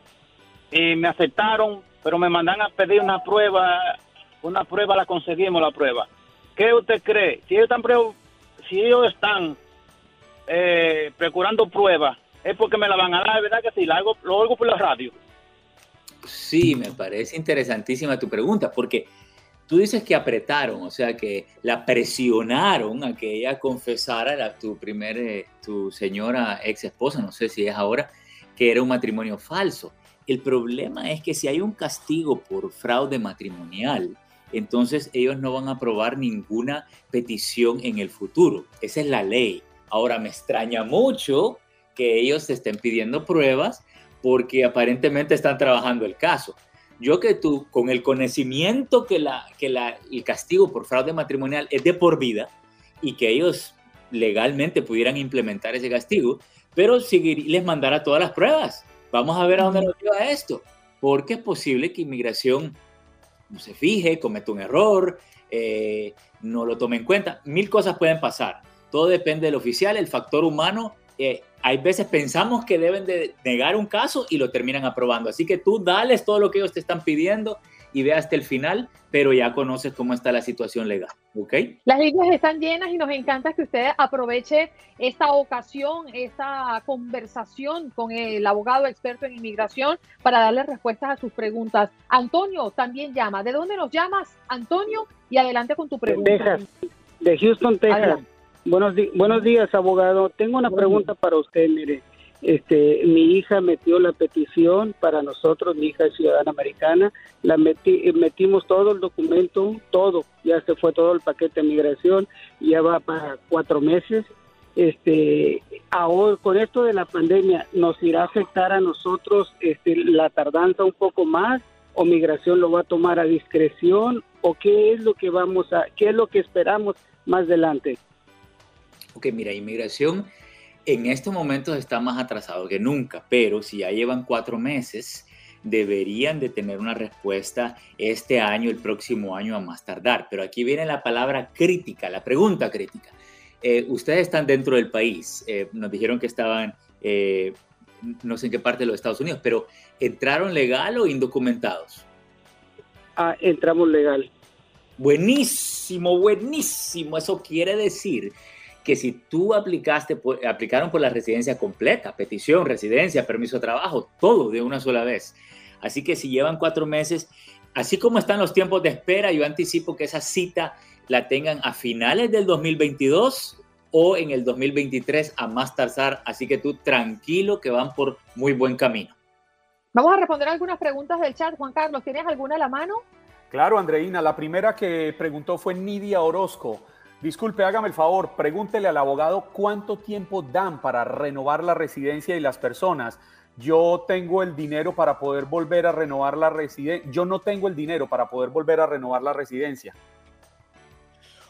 me aceptaron, pero me mandan a pedir una prueba, una prueba la conseguimos la prueba. ¿Qué usted cree? Si ellos están, si ellos están eh, procurando pruebas, es porque me la van a dar, ¿verdad que sí? La lo oigo por la radio. Sí, me parece interesantísima tu pregunta, porque Tú dices que apretaron, o sea, que la presionaron a que ella confesara, a tu primer, eh, tu señora ex esposa, no sé si es ahora, que era un matrimonio falso. El problema es que si hay un castigo por fraude matrimonial, entonces ellos no van a aprobar ninguna petición en el futuro. Esa es la ley. Ahora me extraña mucho que ellos estén pidiendo pruebas porque aparentemente están trabajando el caso yo que tú, con el conocimiento que, la, que la, el castigo por fraude matrimonial es de por vida y que ellos legalmente pudieran implementar ese castigo, pero seguir, les mandara todas las pruebas. Vamos a ver a dónde nos lleva esto, porque es posible que inmigración no se fije, cometa un error, eh, no lo tome en cuenta. Mil cosas pueden pasar. Todo depende del oficial, el factor humano eh, hay veces pensamos que deben de negar un caso y lo terminan aprobando. Así que tú dales todo lo que ellos te están pidiendo y ve hasta el final, pero ya conoces cómo está la situación legal, ¿ok? Las líneas están llenas y nos encanta que usted aproveche esta ocasión, esta conversación con el abogado experto en inmigración para darle respuestas a sus preguntas. Antonio también llama. ¿De dónde nos llamas, Antonio? Y adelante con tu pregunta. De Texas, de Houston, Texas. Buenos, buenos días, abogado. Tengo una pregunta para usted, mire. Este, mi hija metió la petición para nosotros, mi hija es ciudadana americana, la metí, metimos todo el documento, todo, ya se fue todo el paquete de migración, ya va para cuatro meses. Este, ahora con esto de la pandemia, ¿nos irá a afectar a nosotros este, la tardanza un poco más? ¿O migración lo va a tomar a discreción? ¿O qué es lo que vamos a, qué es lo que esperamos más adelante? Que mira, inmigración en estos momentos está más atrasado que nunca, pero si ya llevan cuatro meses, deberían de tener una respuesta este año, el próximo año a más tardar. Pero aquí viene la palabra crítica, la pregunta crítica. Eh, ustedes están dentro del país, eh, nos dijeron que estaban eh, no sé en qué parte de los Estados Unidos, pero ¿entraron legal o indocumentados? Ah, entramos legal. Buenísimo, buenísimo. Eso quiere decir que si tú aplicaste, aplicaron por la residencia completa, petición, residencia, permiso de trabajo, todo de una sola vez. Así que si llevan cuatro meses, así como están los tiempos de espera, yo anticipo que esa cita la tengan a finales del 2022 o en el 2023 a más tardar. Así que tú tranquilo que van por muy buen camino. Vamos a responder algunas preguntas del chat. Juan Carlos, ¿tienes alguna a la mano? Claro, Andreina. La primera que preguntó fue Nidia Orozco. Disculpe, hágame el favor, pregúntele al abogado cuánto tiempo dan para renovar la residencia y las personas. Yo tengo el dinero para poder volver a renovar la residencia. Yo no tengo el dinero para poder volver a renovar la residencia.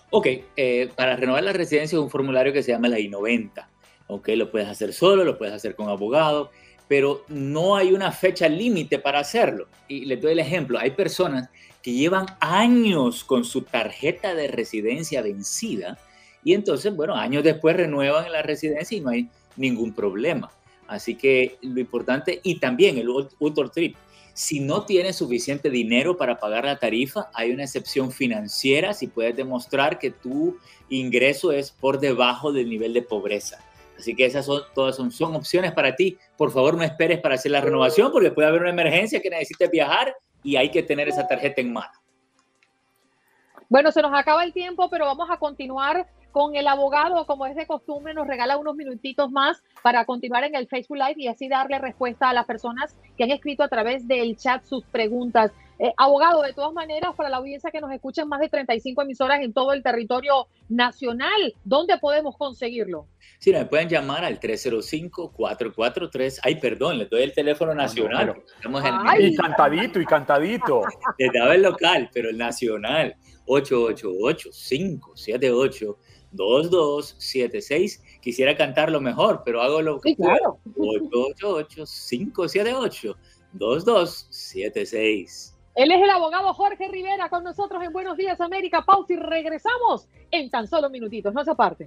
Ok, eh, para renovar la residencia es un formulario que se llama la I-90. Ok, lo puedes hacer solo, lo puedes hacer con abogado, pero no hay una fecha límite para hacerlo. Y les doy el ejemplo, hay personas que llevan años con su tarjeta de residencia vencida y entonces, bueno, años después renuevan la residencia y no hay ningún problema. Así que lo importante, y también el Ultra Trip, si no tienes suficiente dinero para pagar la tarifa, hay una excepción financiera si puedes demostrar que tu ingreso es por debajo del nivel de pobreza. Así que esas son todas son, son opciones para ti. Por favor, no esperes para hacer la renovación porque puede haber una emergencia que necesites viajar y hay que tener esa tarjeta en mano. Bueno, se nos acaba el tiempo, pero vamos a continuar con el abogado, como es de costumbre, nos regala unos minutitos más para continuar en el Facebook Live y así darle respuesta a las personas que han escrito a través del chat sus preguntas. Eh, abogado, de todas maneras, para la audiencia que nos escucha en más de 35 emisoras en todo el territorio nacional, ¿dónde podemos conseguirlo? Sí, me pueden llamar al 305-443. Ay, perdón, le doy el teléfono nacional. estamos en y cantadito, y cantadito. Le daba el local, pero el nacional. 888-578. 2276. Quisiera cantarlo mejor, pero hago lo que sí, claro. 888-578-2276. Él es el abogado Jorge Rivera con nosotros en Buenos Días América. Pausa y regresamos en tan solo minutitos. No se aparte.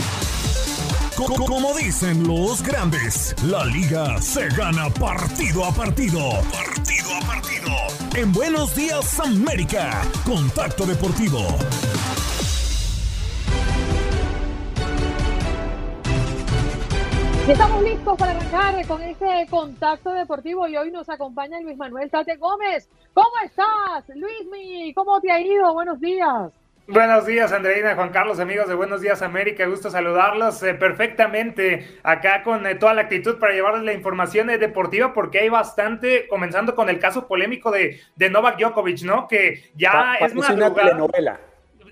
Como dicen los grandes, la liga se gana partido a partido. Partido a partido. En Buenos Días América, Contacto Deportivo. Estamos listos para arrancar con este contacto deportivo y hoy nos acompaña Luis Manuel Tate Gómez. ¿Cómo estás, Luismi? ¿Cómo te ha ido? Buenos días. Buenos días, Andreina, Juan Carlos, amigos de Buenos Días América. Gusto saludarlos eh, perfectamente acá con eh, toda la actitud para llevarles la información eh, deportiva, porque hay bastante, comenzando con el caso polémico de, de Novak Djokovic, ¿no? Que ya es. Una telenovela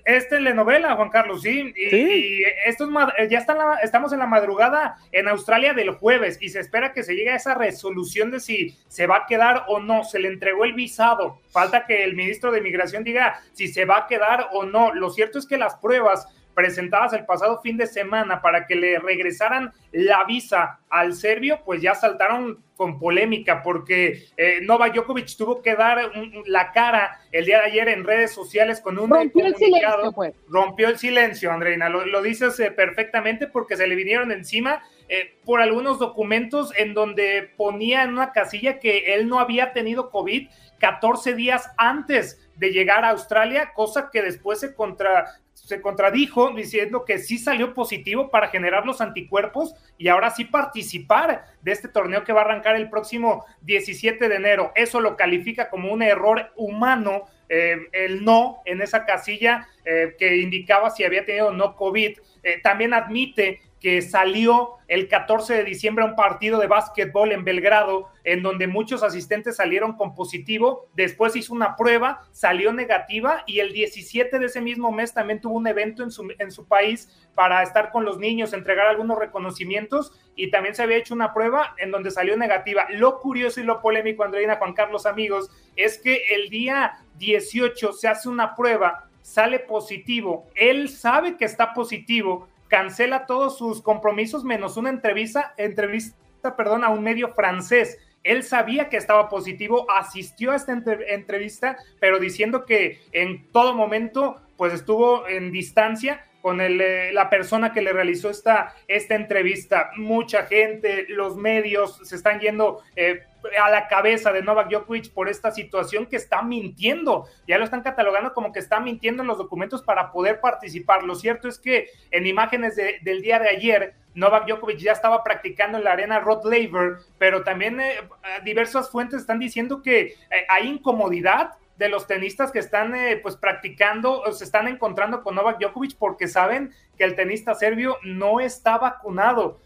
es telenovela, Juan Carlos, sí. Y, esto es, ya estamos en la madrugada en Australia del jueves y se espera que se llegue a esa resolución de si se va a quedar o no. Se le entregó el visado. Falta que el ministro de Migración diga si se va a quedar o no. Lo cierto es que las pruebas presentadas el pasado fin de semana para que le regresaran la visa al serbio, pues ya saltaron con polémica porque eh, Novak Djokovic tuvo que dar la cara el día de ayer en redes sociales con un rompió El silencio, pues. Rompió el silencio, Andreina, lo, dices eh, perfectamente porque se le vinieron encima eh, por algunos documentos en donde ponía en una casilla que él no había tenido COVID 14 días antes de llegar a Australia, cosa que después se, contra, se contradijo diciendo que sí salió positivo para generar los anticuerpos y ahora sí participar de este torneo que va a arrancar el próximo 17 de enero. Eso lo califica como un error humano eh, el no en esa casilla eh, que indicaba si había tenido no COVID. Eh, también admite que salió el 14 de diciembre a un partido de básquetbol en Belgrado, en donde muchos asistentes salieron con positivo, después hizo una prueba, salió negativa y el 17 de ese mismo mes también tuvo un evento en su, en su país para estar con los niños, entregar algunos reconocimientos y también se había hecho una prueba en donde salió negativa. Lo curioso y lo polémico, Andreina, Juan Carlos, amigos, es que el día 18 se hace una prueba, sale positivo, él sabe que está positivo, cancela todos sus compromisos menos una entrevista, entrevista, perdón, a un medio francés. Él sabía que estaba positivo, asistió a esta entrevista, pero diciendo que en todo momento pues estuvo en distancia con el, eh, la persona que le realizó esta, esta entrevista. Mucha gente, los medios se están yendo eh, a la cabeza de Novak Djokovic por esta situación que está mintiendo. Ya lo están catalogando como que está mintiendo en los documentos para poder participar. Lo cierto es que en imágenes del día de ayer, Novak Djokovic ya estaba practicando en la arena Rod Laver, pero también eh, diversas fuentes están diciendo que hay incomodidad de los tenistas que están eh, pues practicando o se están encontrando con Novak Djokovic porque saben que el tenista serbio no está vacunado.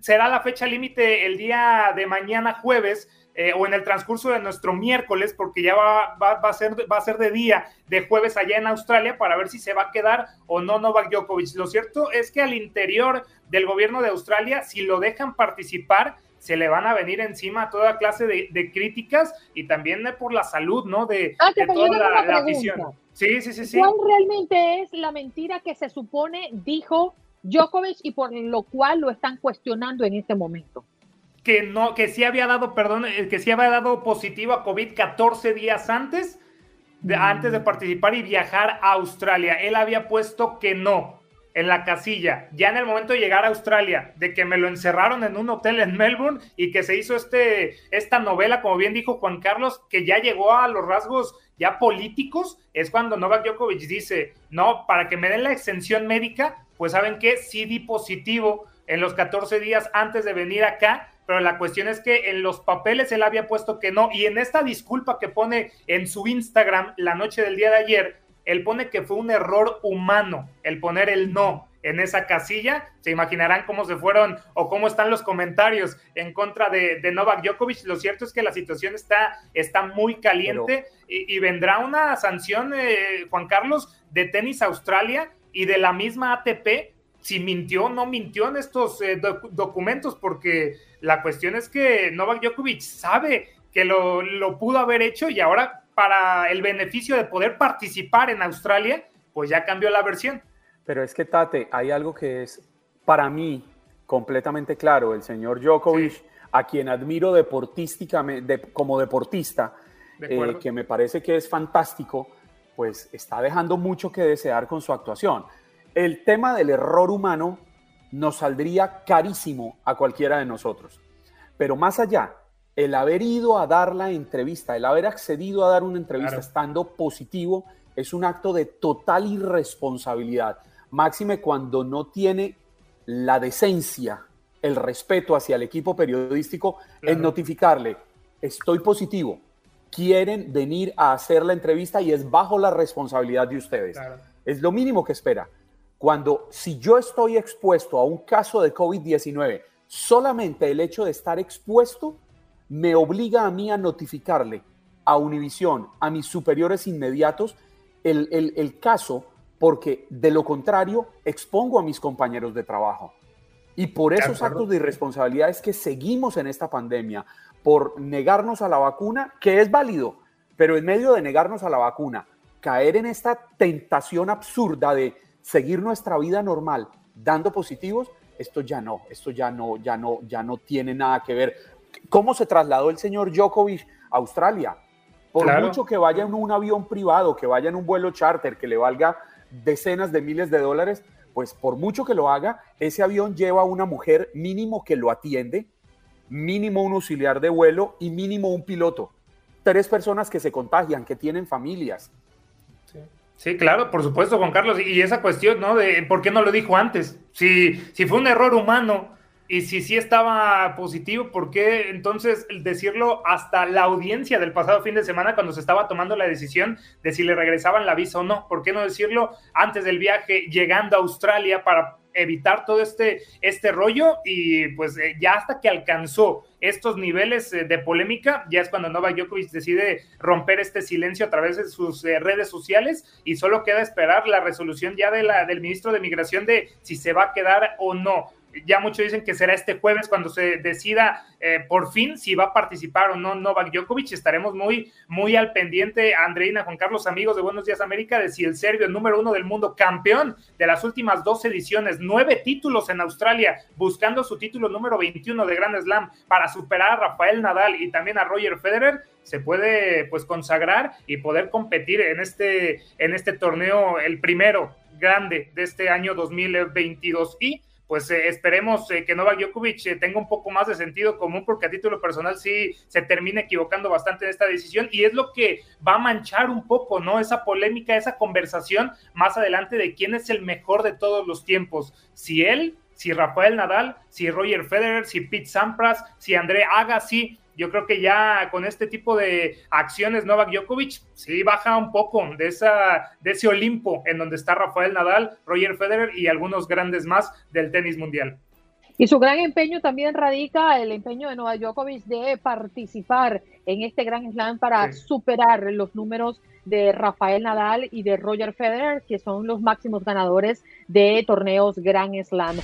Será la fecha límite el día de mañana jueves eh, o en el transcurso de nuestro miércoles, porque ya va, va, a ser, va a ser de día de jueves allá en Australia para ver si se va a quedar o no Novak Djokovic. Lo cierto es que al interior del gobierno de Australia, si lo dejan participar, se le van a venir encima toda clase de, críticas y también por la salud, ¿no? De, ah, toda la, afición. Sí, sí, sí, sí. ¿Cuál realmente es la mentira que se supone dijo Djokovic y por lo cual lo están cuestionando en este momento? Que no, que sí había dado, perdón, eh, que sí había dado positivo a COVID 14 días antes, de, antes de participar y viajar a Australia. Él había puesto que no en la casilla, ya en el momento de llegar a Australia, de que me lo encerraron en un hotel en Melbourne y que se hizo este, esta novela, como bien dijo Juan Carlos, que ya llegó a los rasgos ya políticos, es cuando Novak Djokovic dice, no, para que me den la extensión médica, pues saben que sí di positivo en los 14 días antes de venir acá, pero la cuestión es que en los papeles él había puesto que no, y en esta disculpa que pone en su Instagram la noche del día de ayer, él pone que fue un error humano el poner el no en esa casilla. Se imaginarán cómo se fueron o cómo están los comentarios en contra de, Novak Djokovic. Lo cierto es que la situación está, está muy caliente y, vendrá una sanción, eh, Juan Carlos, de Tenis Australia y de la misma ATP si mintió o no mintió en estos eh, documentos, porque la cuestión es que Novak Djokovic sabe que lo, lo pudo haber hecho y ahora para el beneficio de poder participar en Australia, pues ya cambió la versión. Pero es que, Tate, hay algo que es para mí completamente claro. El señor Djokovic, a quien admiro deportísticamente, como deportista, eh, que me parece que es fantástico, pues está dejando mucho que desear con su actuación. El tema del error humano nos saldría carísimo a cualquiera de nosotros. Pero más allá, el haber ido a dar la entrevista, el haber accedido a dar una entrevista estando positivo, es un acto de total irresponsabilidad. Máxime cuando no tiene la decencia, el respeto hacia el equipo periodístico en notificarle, estoy positivo, quieren venir a hacer la entrevista y es bajo la responsabilidad de ustedes. Es lo mínimo que espera. Cuando si yo estoy expuesto a un caso de COVID-19, solamente el hecho de estar expuesto me obliga a mí a notificarle a Univisión, a mis superiores inmediatos, el, caso, porque de lo contrario expongo a mis compañeros de trabajo. Y por esos actos de irresponsabilidad es que seguimos en esta pandemia, por negarnos a la vacuna, que es válido, pero en medio de negarnos a la vacuna, caer en esta tentación absurda de seguir nuestra vida normal dando positivos, esto ya no, esto ya no, ya no, ya no tiene nada que ver. ¿Cómo se trasladó el señor Djokovic a Australia? Por mucho que vaya en un avión privado, que vaya en un vuelo charter, que le valga decenas de miles de dólares, pues por mucho que lo haga, ese avión lleva a una mujer mínimo que lo atiende, mínimo un auxiliar de vuelo y mínimo un piloto. Tres personas que se contagian, que tienen familias. Sí. claro, por supuesto, Juan Carlos. Y esa cuestión, ¿no? De por qué no lo dijo antes. Si, si fue un error humano, Y si sí estaba positivo, ¿por qué entonces decirlo hasta la audiencia del pasado fin de semana cuando se estaba tomando la decisión de si le regresaban la visa o no? ¿Por qué no decirlo antes del viaje llegando a Australia para evitar todo este, este rollo y pues eh, ya hasta que alcanzó estos niveles eh, de polémica, ya es cuando Novak Djokovic decide romper este silencio a través de sus eh, redes sociales y solo queda esperar la resolución ya de la, del ministro de Migración de si se va a quedar o no ya muchos dicen que será este jueves cuando se decida eh, por fin si va a participar o no Novak Djokovic. Estaremos muy, muy al pendiente, Andreina, Juan Carlos, amigos de Buenos Días América, de si el serbio, número uno del mundo, campeón de las últimas dos ediciones, nueve títulos en Australia, buscando su título número 21 de Grand Slam para superar a Rafael Nadal y también a Roger Federer, se puede pues consagrar y poder competir en este, en este torneo, el primero grande de este año 2022. Y pues eh, esperemos eh, que Novak Djokovic eh, tenga un poco más de sentido común, porque a título personal sí se termina equivocando bastante en esta decisión y es lo que va a manchar un poco, ¿no? Esa polémica, esa conversación más adelante de quién es el mejor de todos los tiempos, si él, si Rafael Nadal, si Roger Federer, si Pete Sampras, si André Agassi, yo creo que ya con este tipo de acciones Novak Djokovic sí baja un poco de, esa, de ese Olimpo en donde está Rafael Nadal, Roger Federer y algunos grandes más del tenis mundial. Y su gran empeño también radica el empeño de Novak Djokovic de participar en este gran slam para superar los números de Rafael Nadal y de Roger Federer, que son los máximos ganadores de torneos Grand Slam.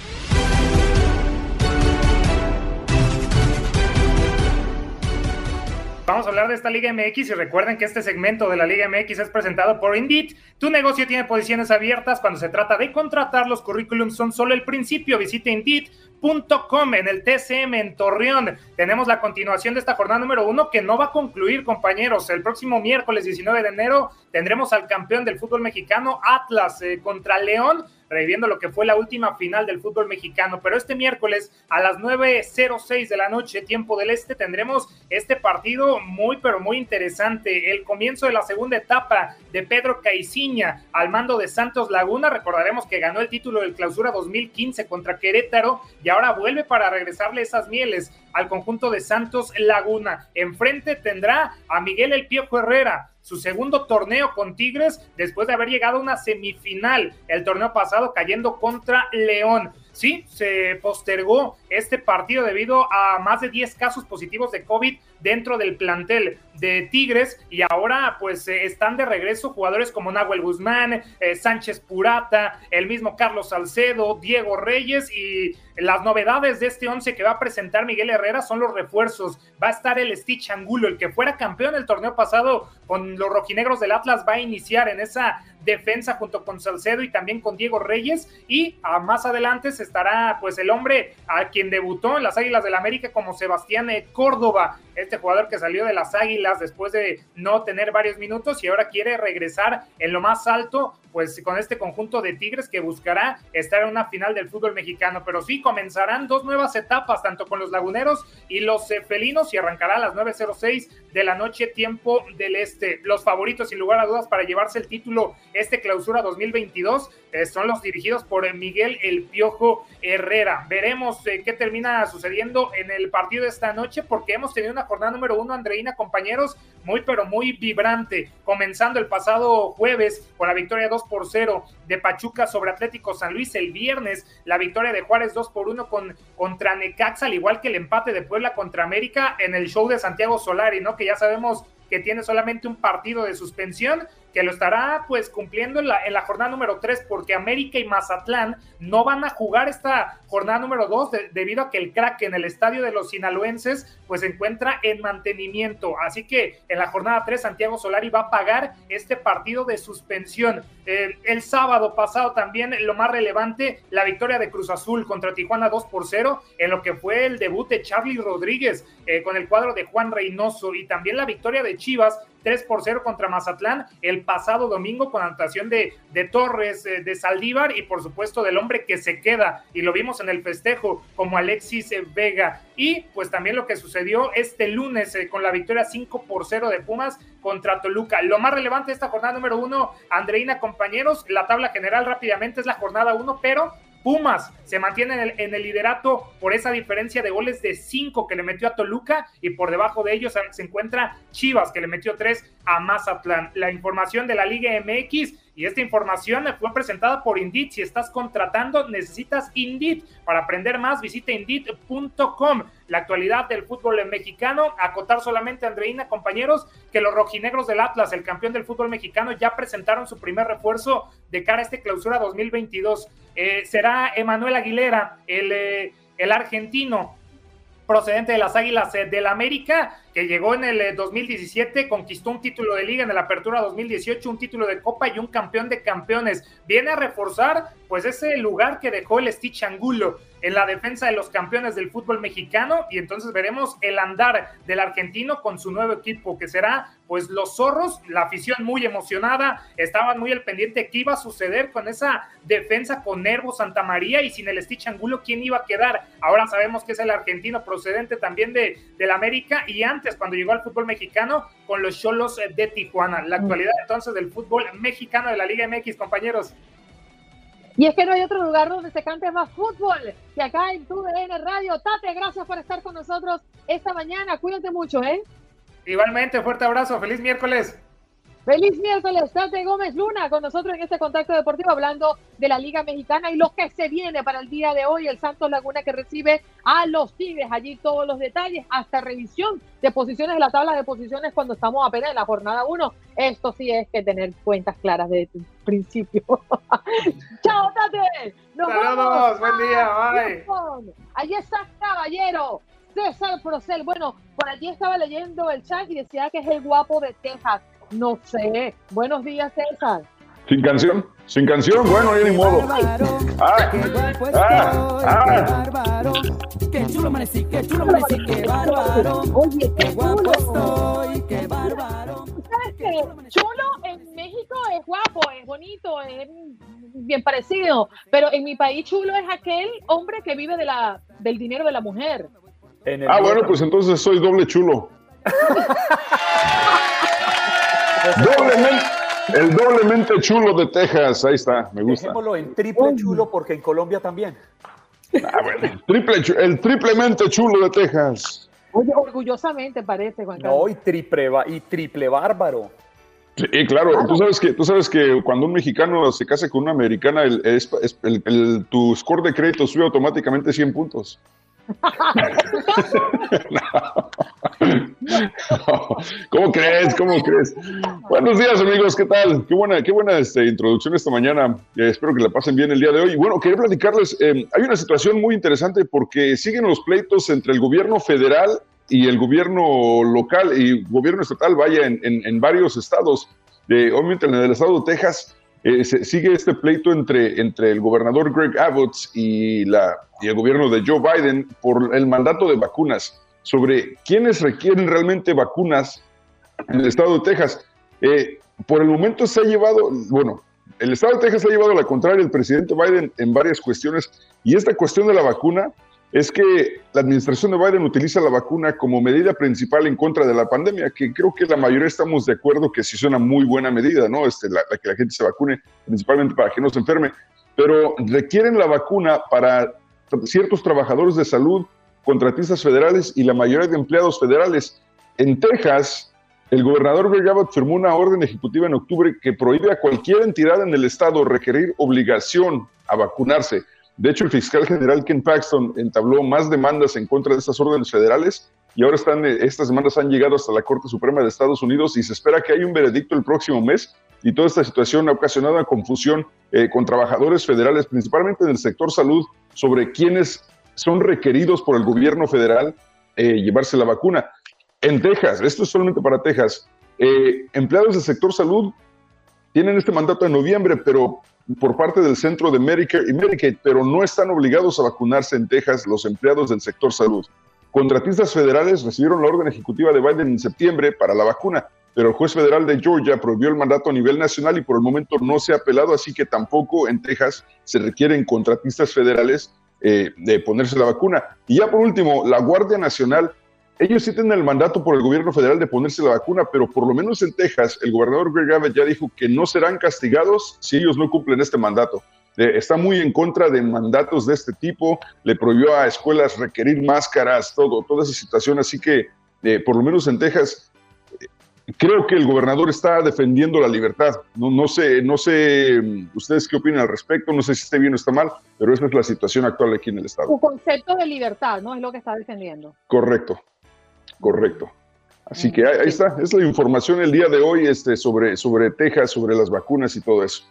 Vamos a hablar de esta Liga MX y recuerden que este segmento de la Liga MX es presentado por Indeed. Tu negocio tiene posiciones abiertas. Cuando se trata de contratar, los currículums son solo el principio. Visite Indeed.com en el TCM en Torreón. Tenemos la continuación de esta jornada número uno que no va a concluir, compañeros. El próximo miércoles 19 de enero tendremos al campeón del fútbol mexicano, Atlas, eh, contra León reviviendo lo que fue la última final del fútbol mexicano. Pero este miércoles a las 9.06 de la noche, tiempo del este, tendremos este partido muy, pero muy interesante. El comienzo de la segunda etapa de Pedro Caiciña al mando de Santos Laguna. Recordaremos que ganó el título del clausura 2015 contra Querétaro y ahora vuelve para regresarle esas mieles al conjunto de Santos Laguna. Enfrente tendrá a Miguel El Piojo Herrera su segundo torneo con Tigres después de haber llegado a una semifinal el torneo pasado cayendo contra León. Sí, se postergó este partido debido a más de 10 casos positivos de COVID dentro del plantel de Tigres. Y ahora pues eh, están de regreso jugadores como Nahuel Guzmán, eh, Sánchez Purata, el mismo Carlos Salcedo, Diego Reyes. Y las novedades de este once que va a presentar Miguel Herrera son los refuerzos. Va a estar el Stitch Angulo, el que fuera campeón el torneo pasado con los rojinegros del Atlas, va a iniciar en esa defensa junto con Salcedo y también con Diego Reyes. Y a más adelante se estará pues el hombre a quien debutó en las Águilas del América como Sebastián Córdoba, este jugador que salió de las Águilas después de no tener varios minutos y ahora quiere regresar en lo más alto pues con este conjunto de Tigres que buscará estar en una final del fútbol mexicano. Pero sí, comenzarán dos nuevas etapas, tanto con los laguneros y los felinos, y arrancará a las 9.06 de la noche, tiempo del este. Los favoritos, sin lugar a dudas, para llevarse el título este clausura 2022 eh, son los dirigidos por Miguel El Piojo Herrera. Veremos eh, qué termina sucediendo en el partido de esta noche, porque hemos tenido una jornada número uno, Andreina, compañeros, muy pero muy vibrante, comenzando el pasado jueves con la victoria 2 por 0 de Pachuca sobre Atlético San Luis el viernes, la victoria de Juárez 2 por 1 con, contra Necaxa, al igual que el empate de Puebla contra América en el show de Santiago Solari, ¿no? Que ya sabemos que tiene solamente un partido de suspensión, que lo estará pues cumpliendo en la, jornada número 3 porque América y Mazatlán no van a jugar esta jornada número 2 debido a que el crack en el estadio de los sinaloenses pues se encuentra en mantenimiento. Así que en la jornada 3 Santiago Solari va a pagar este partido de suspensión. el sábado pasado también lo más relevante, la victoria de Cruz Azul contra Tijuana 2 por 0 en lo que fue el debut de Charlie Rodríguez eh, con el cuadro de Juan Reynoso y también la victoria de Chivas 3 por 0 contra Mazatlán el pasado domingo con anotación de, de Torres, eh, de Saldívar y por supuesto del hombre que se queda y lo vimos en el festejo como Alexis Vega. Y pues también lo que sucedió este lunes eh, con la victoria 5 por 0 de Pumas contra Toluca. Lo más relevante de esta jornada número uno, Andreina, compañeros, la tabla general rápidamente es la jornada 1, pero Pumas se mantiene en el, liderato por esa diferencia de goles de 5 que le metió a Toluca y por debajo de ellos se encuentra Chivas que le metió 3 a Mazatlán. La información de la Liga MX y esta información fue presentada por Indeed. Si estás contratando, necesitas Indeed. Para aprender más, visita indeed.com. La actualidad del fútbol mexicano. Acotar solamente, Andreina, compañeros, que los rojinegros del Atlas, el campeón del fútbol mexicano, ya presentaron su primer refuerzo de cara a este clausura 2022. Eh, será Emanuel Aguilera, el, eh, el argentino procedente de las Águilas eh, del América, que llegó en el 2017, eh, conquistó un título de liga en la Apertura 2018, un título de Copa y un campeón de campeones. Viene a reforzar pues ese lugar que dejó el Stitch Angulo en la defensa de los campeones del fútbol mexicano y entonces veremos el andar del argentino con su nuevo equipo que será pues los zorros, la afición muy emocionada, estaban muy al pendiente qué iba a suceder con esa defensa con Nervo Santa María y sin el Stitch Angulo quién iba a quedar. Ahora sabemos que es el argentino procedente también de del América y antes cuando llegó al fútbol mexicano con los Cholos de Tijuana. La actualidad entonces del fútbol mexicano de la Liga MX, compañeros. Y es que no hay otro lugar donde se cante más fútbol que acá en tu Radio. Tate, gracias por estar con nosotros esta mañana. Cuídate mucho, ¿eh? Igualmente, fuerte abrazo. Feliz miércoles. Feliz miércoles, Tate Gómez Luna con nosotros en este contacto deportivo hablando de la Liga Mexicana y lo que se viene para el día de hoy, el Santos Laguna que recibe a los Tigres, allí todos los detalles, hasta revisión de posiciones de la tabla de posiciones cuando estamos apenas en la jornada 1. Esto sí es que tener cuentas claras de principio. ¡Chao, Tate! ¡Nos Saludos, buen día, bye. Allí está Caballero, César Procel. Bueno, por allí estaba leyendo el chat y decía que es el guapo de Texas. No sé. Buenos días, César. Sin canción, sin canción, bueno, ya ni modo. Ah, ah, ah. Qué chulo amanecí, qué chulo amanecí, qué bárbaro. Oye, qué guapo estoy, qué bárbaro. ¿Sabes qué? Chulo en México es guapo, es bonito, es bien parecido, pero en mi país chulo es aquel hombre que vive de la, del dinero de la mujer. Ah, bueno, pues entonces soy doble chulo. Doblemente, el doblemente chulo de Texas, ahí está, me gusta. Dejémoslo en triple chulo porque en Colombia también. Ah, bueno, el, triple, el triplemente chulo de Texas. Oye, orgullosamente parece, Juan Carlos. No, y triple, y triple bárbaro. Sí, claro, Tú, sabes que, tú sabes que cuando un mexicano se casa con una americana, el, el, tu score de crédito sube automáticamente 100 puntos. ¿Cómo crees? ¿Cómo crees? Buenos días, amigos. ¿Qué tal? Qué buena, qué buena este, introducción esta mañana. Eh, espero que la pasen bien el día de hoy. Y bueno, quería platicarles. Eh, hay una situación muy interesante porque siguen los pleitos entre el gobierno federal y el gobierno local y gobierno estatal, vaya, en, en, varios estados. Obviamente en el estado de Texas eh, sigue este pleito entre, entre el gobernador Greg Abbott y, la, y el gobierno de Joe Biden por el mandato de vacunas, sobre quiénes requieren realmente vacunas en el estado de Texas. Eh, por el momento se ha llevado, bueno, el estado de Texas ha llevado a la contraria el presidente Biden en varias cuestiones y esta cuestión de la vacuna es que la administración de Biden utiliza la vacuna como medida principal en contra de la pandemia, que creo que la mayoría estamos de acuerdo que sí es una muy buena medida, ¿no? Este, la, que la gente se vacune, principalmente para que no se enferme, pero requieren la vacuna para ciertos trabajadores de salud, contratistas federales y la mayoría de empleados federales. En Texas, el gobernador Greg Abbott firmó una orden ejecutiva en octubre que prohíbe a cualquier entidad en el estado requerir obligación a vacunarse de hecho, el fiscal general Ken Paxton entabló más demandas en contra de estas órdenes federales y ahora están, eh, estas demandas han llegado hasta la Corte Suprema de Estados Unidos y se espera que haya un veredicto el próximo mes. Y toda esta situación ha ocasionado una confusión eh, con trabajadores federales, principalmente en el sector salud, sobre quiénes son requeridos por el gobierno federal eh, llevarse la vacuna. En Texas, esto es solamente para Texas, empleados del sector salud tienen este mandato en noviembre, pero por parte del Centro de Medicare y Medicaid, pero no están obligados a vacunarse en Texas los empleados del sector salud. Contratistas federales recibieron la orden ejecutiva de Biden en septiembre para la vacuna, pero el juez federal de Georgia prohibió el mandato a nivel nacional y por el momento no se ha apelado, así que tampoco en Texas se requieren contratistas federales eh, de ponerse la vacuna. Y ya por último, la Guardia Nacional ellos sí tienen el mandato por el gobierno federal de ponerse la vacuna, pero por lo menos en Texas, el gobernador Greg Abbott ya dijo que no serán castigados si ellos no cumplen este mandato. eh, está muy en contra de mandatos de este tipo, le prohibió a escuelas requerir máscaras, todo, toda esa situación. Así que, eh, por lo menos en Texas, creo que el gobernador está defendiendo la libertad. No, no, sé, no sé mm, ustedes qué opinan al respecto, no sé si esté bien o está mal, pero esa es la situación actual aquí en el estado. Su concepto de libertad, ¿no? Es lo que está defendiendo. Correcto, correcto. Así que ahí, está, es la información el día de hoy este, sobre, sobre Texas, sobre las vacunas y todo eso.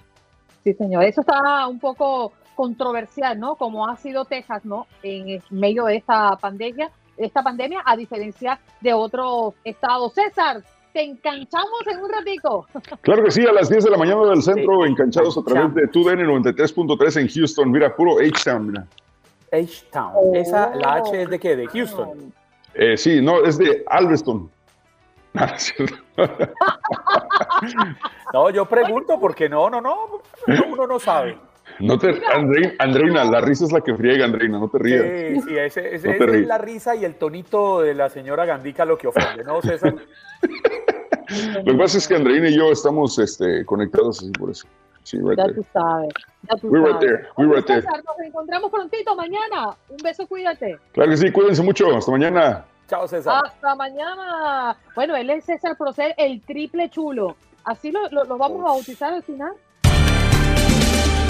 Sí, señor, eso está un poco controversial, ¿no? Como ha sido Texas, ¿no? En medio de esta pandemia, esta pandemia, a diferencia de otros estados. César, te enganchamos en un ratico. Claro que sí, a las 10 de la mañana del centro, enganchados a través de TUDN 93.3 en Houston. Mira, puro H-Town. H-Town. ¿Esa, la H es de qué? ¿De Houston? Eh, sí, no, es de Alveston. no, yo pregunto porque no, no, no, uno no sabe. No te, Andreina, la risa es la que friega, Andreina, no te rías. Sí, sí, ese, ese, es la risa y el tonito de la señora Gandica lo que ofende, ¿no, César? Lo que pasa es que Andreina y yo estamos este, conectados así por eso. Sí, right ya tú sabes. Ya tú We're right there. We're right there. Nos encontramos prontito mañana. Un beso, cuídate. Claro que sí, cuídense mucho. Hasta mañana. Chao, César. Hasta mañana. Bueno, él es César Procel, el triple chulo. Así lo, lo, lo vamos a bautizar al final.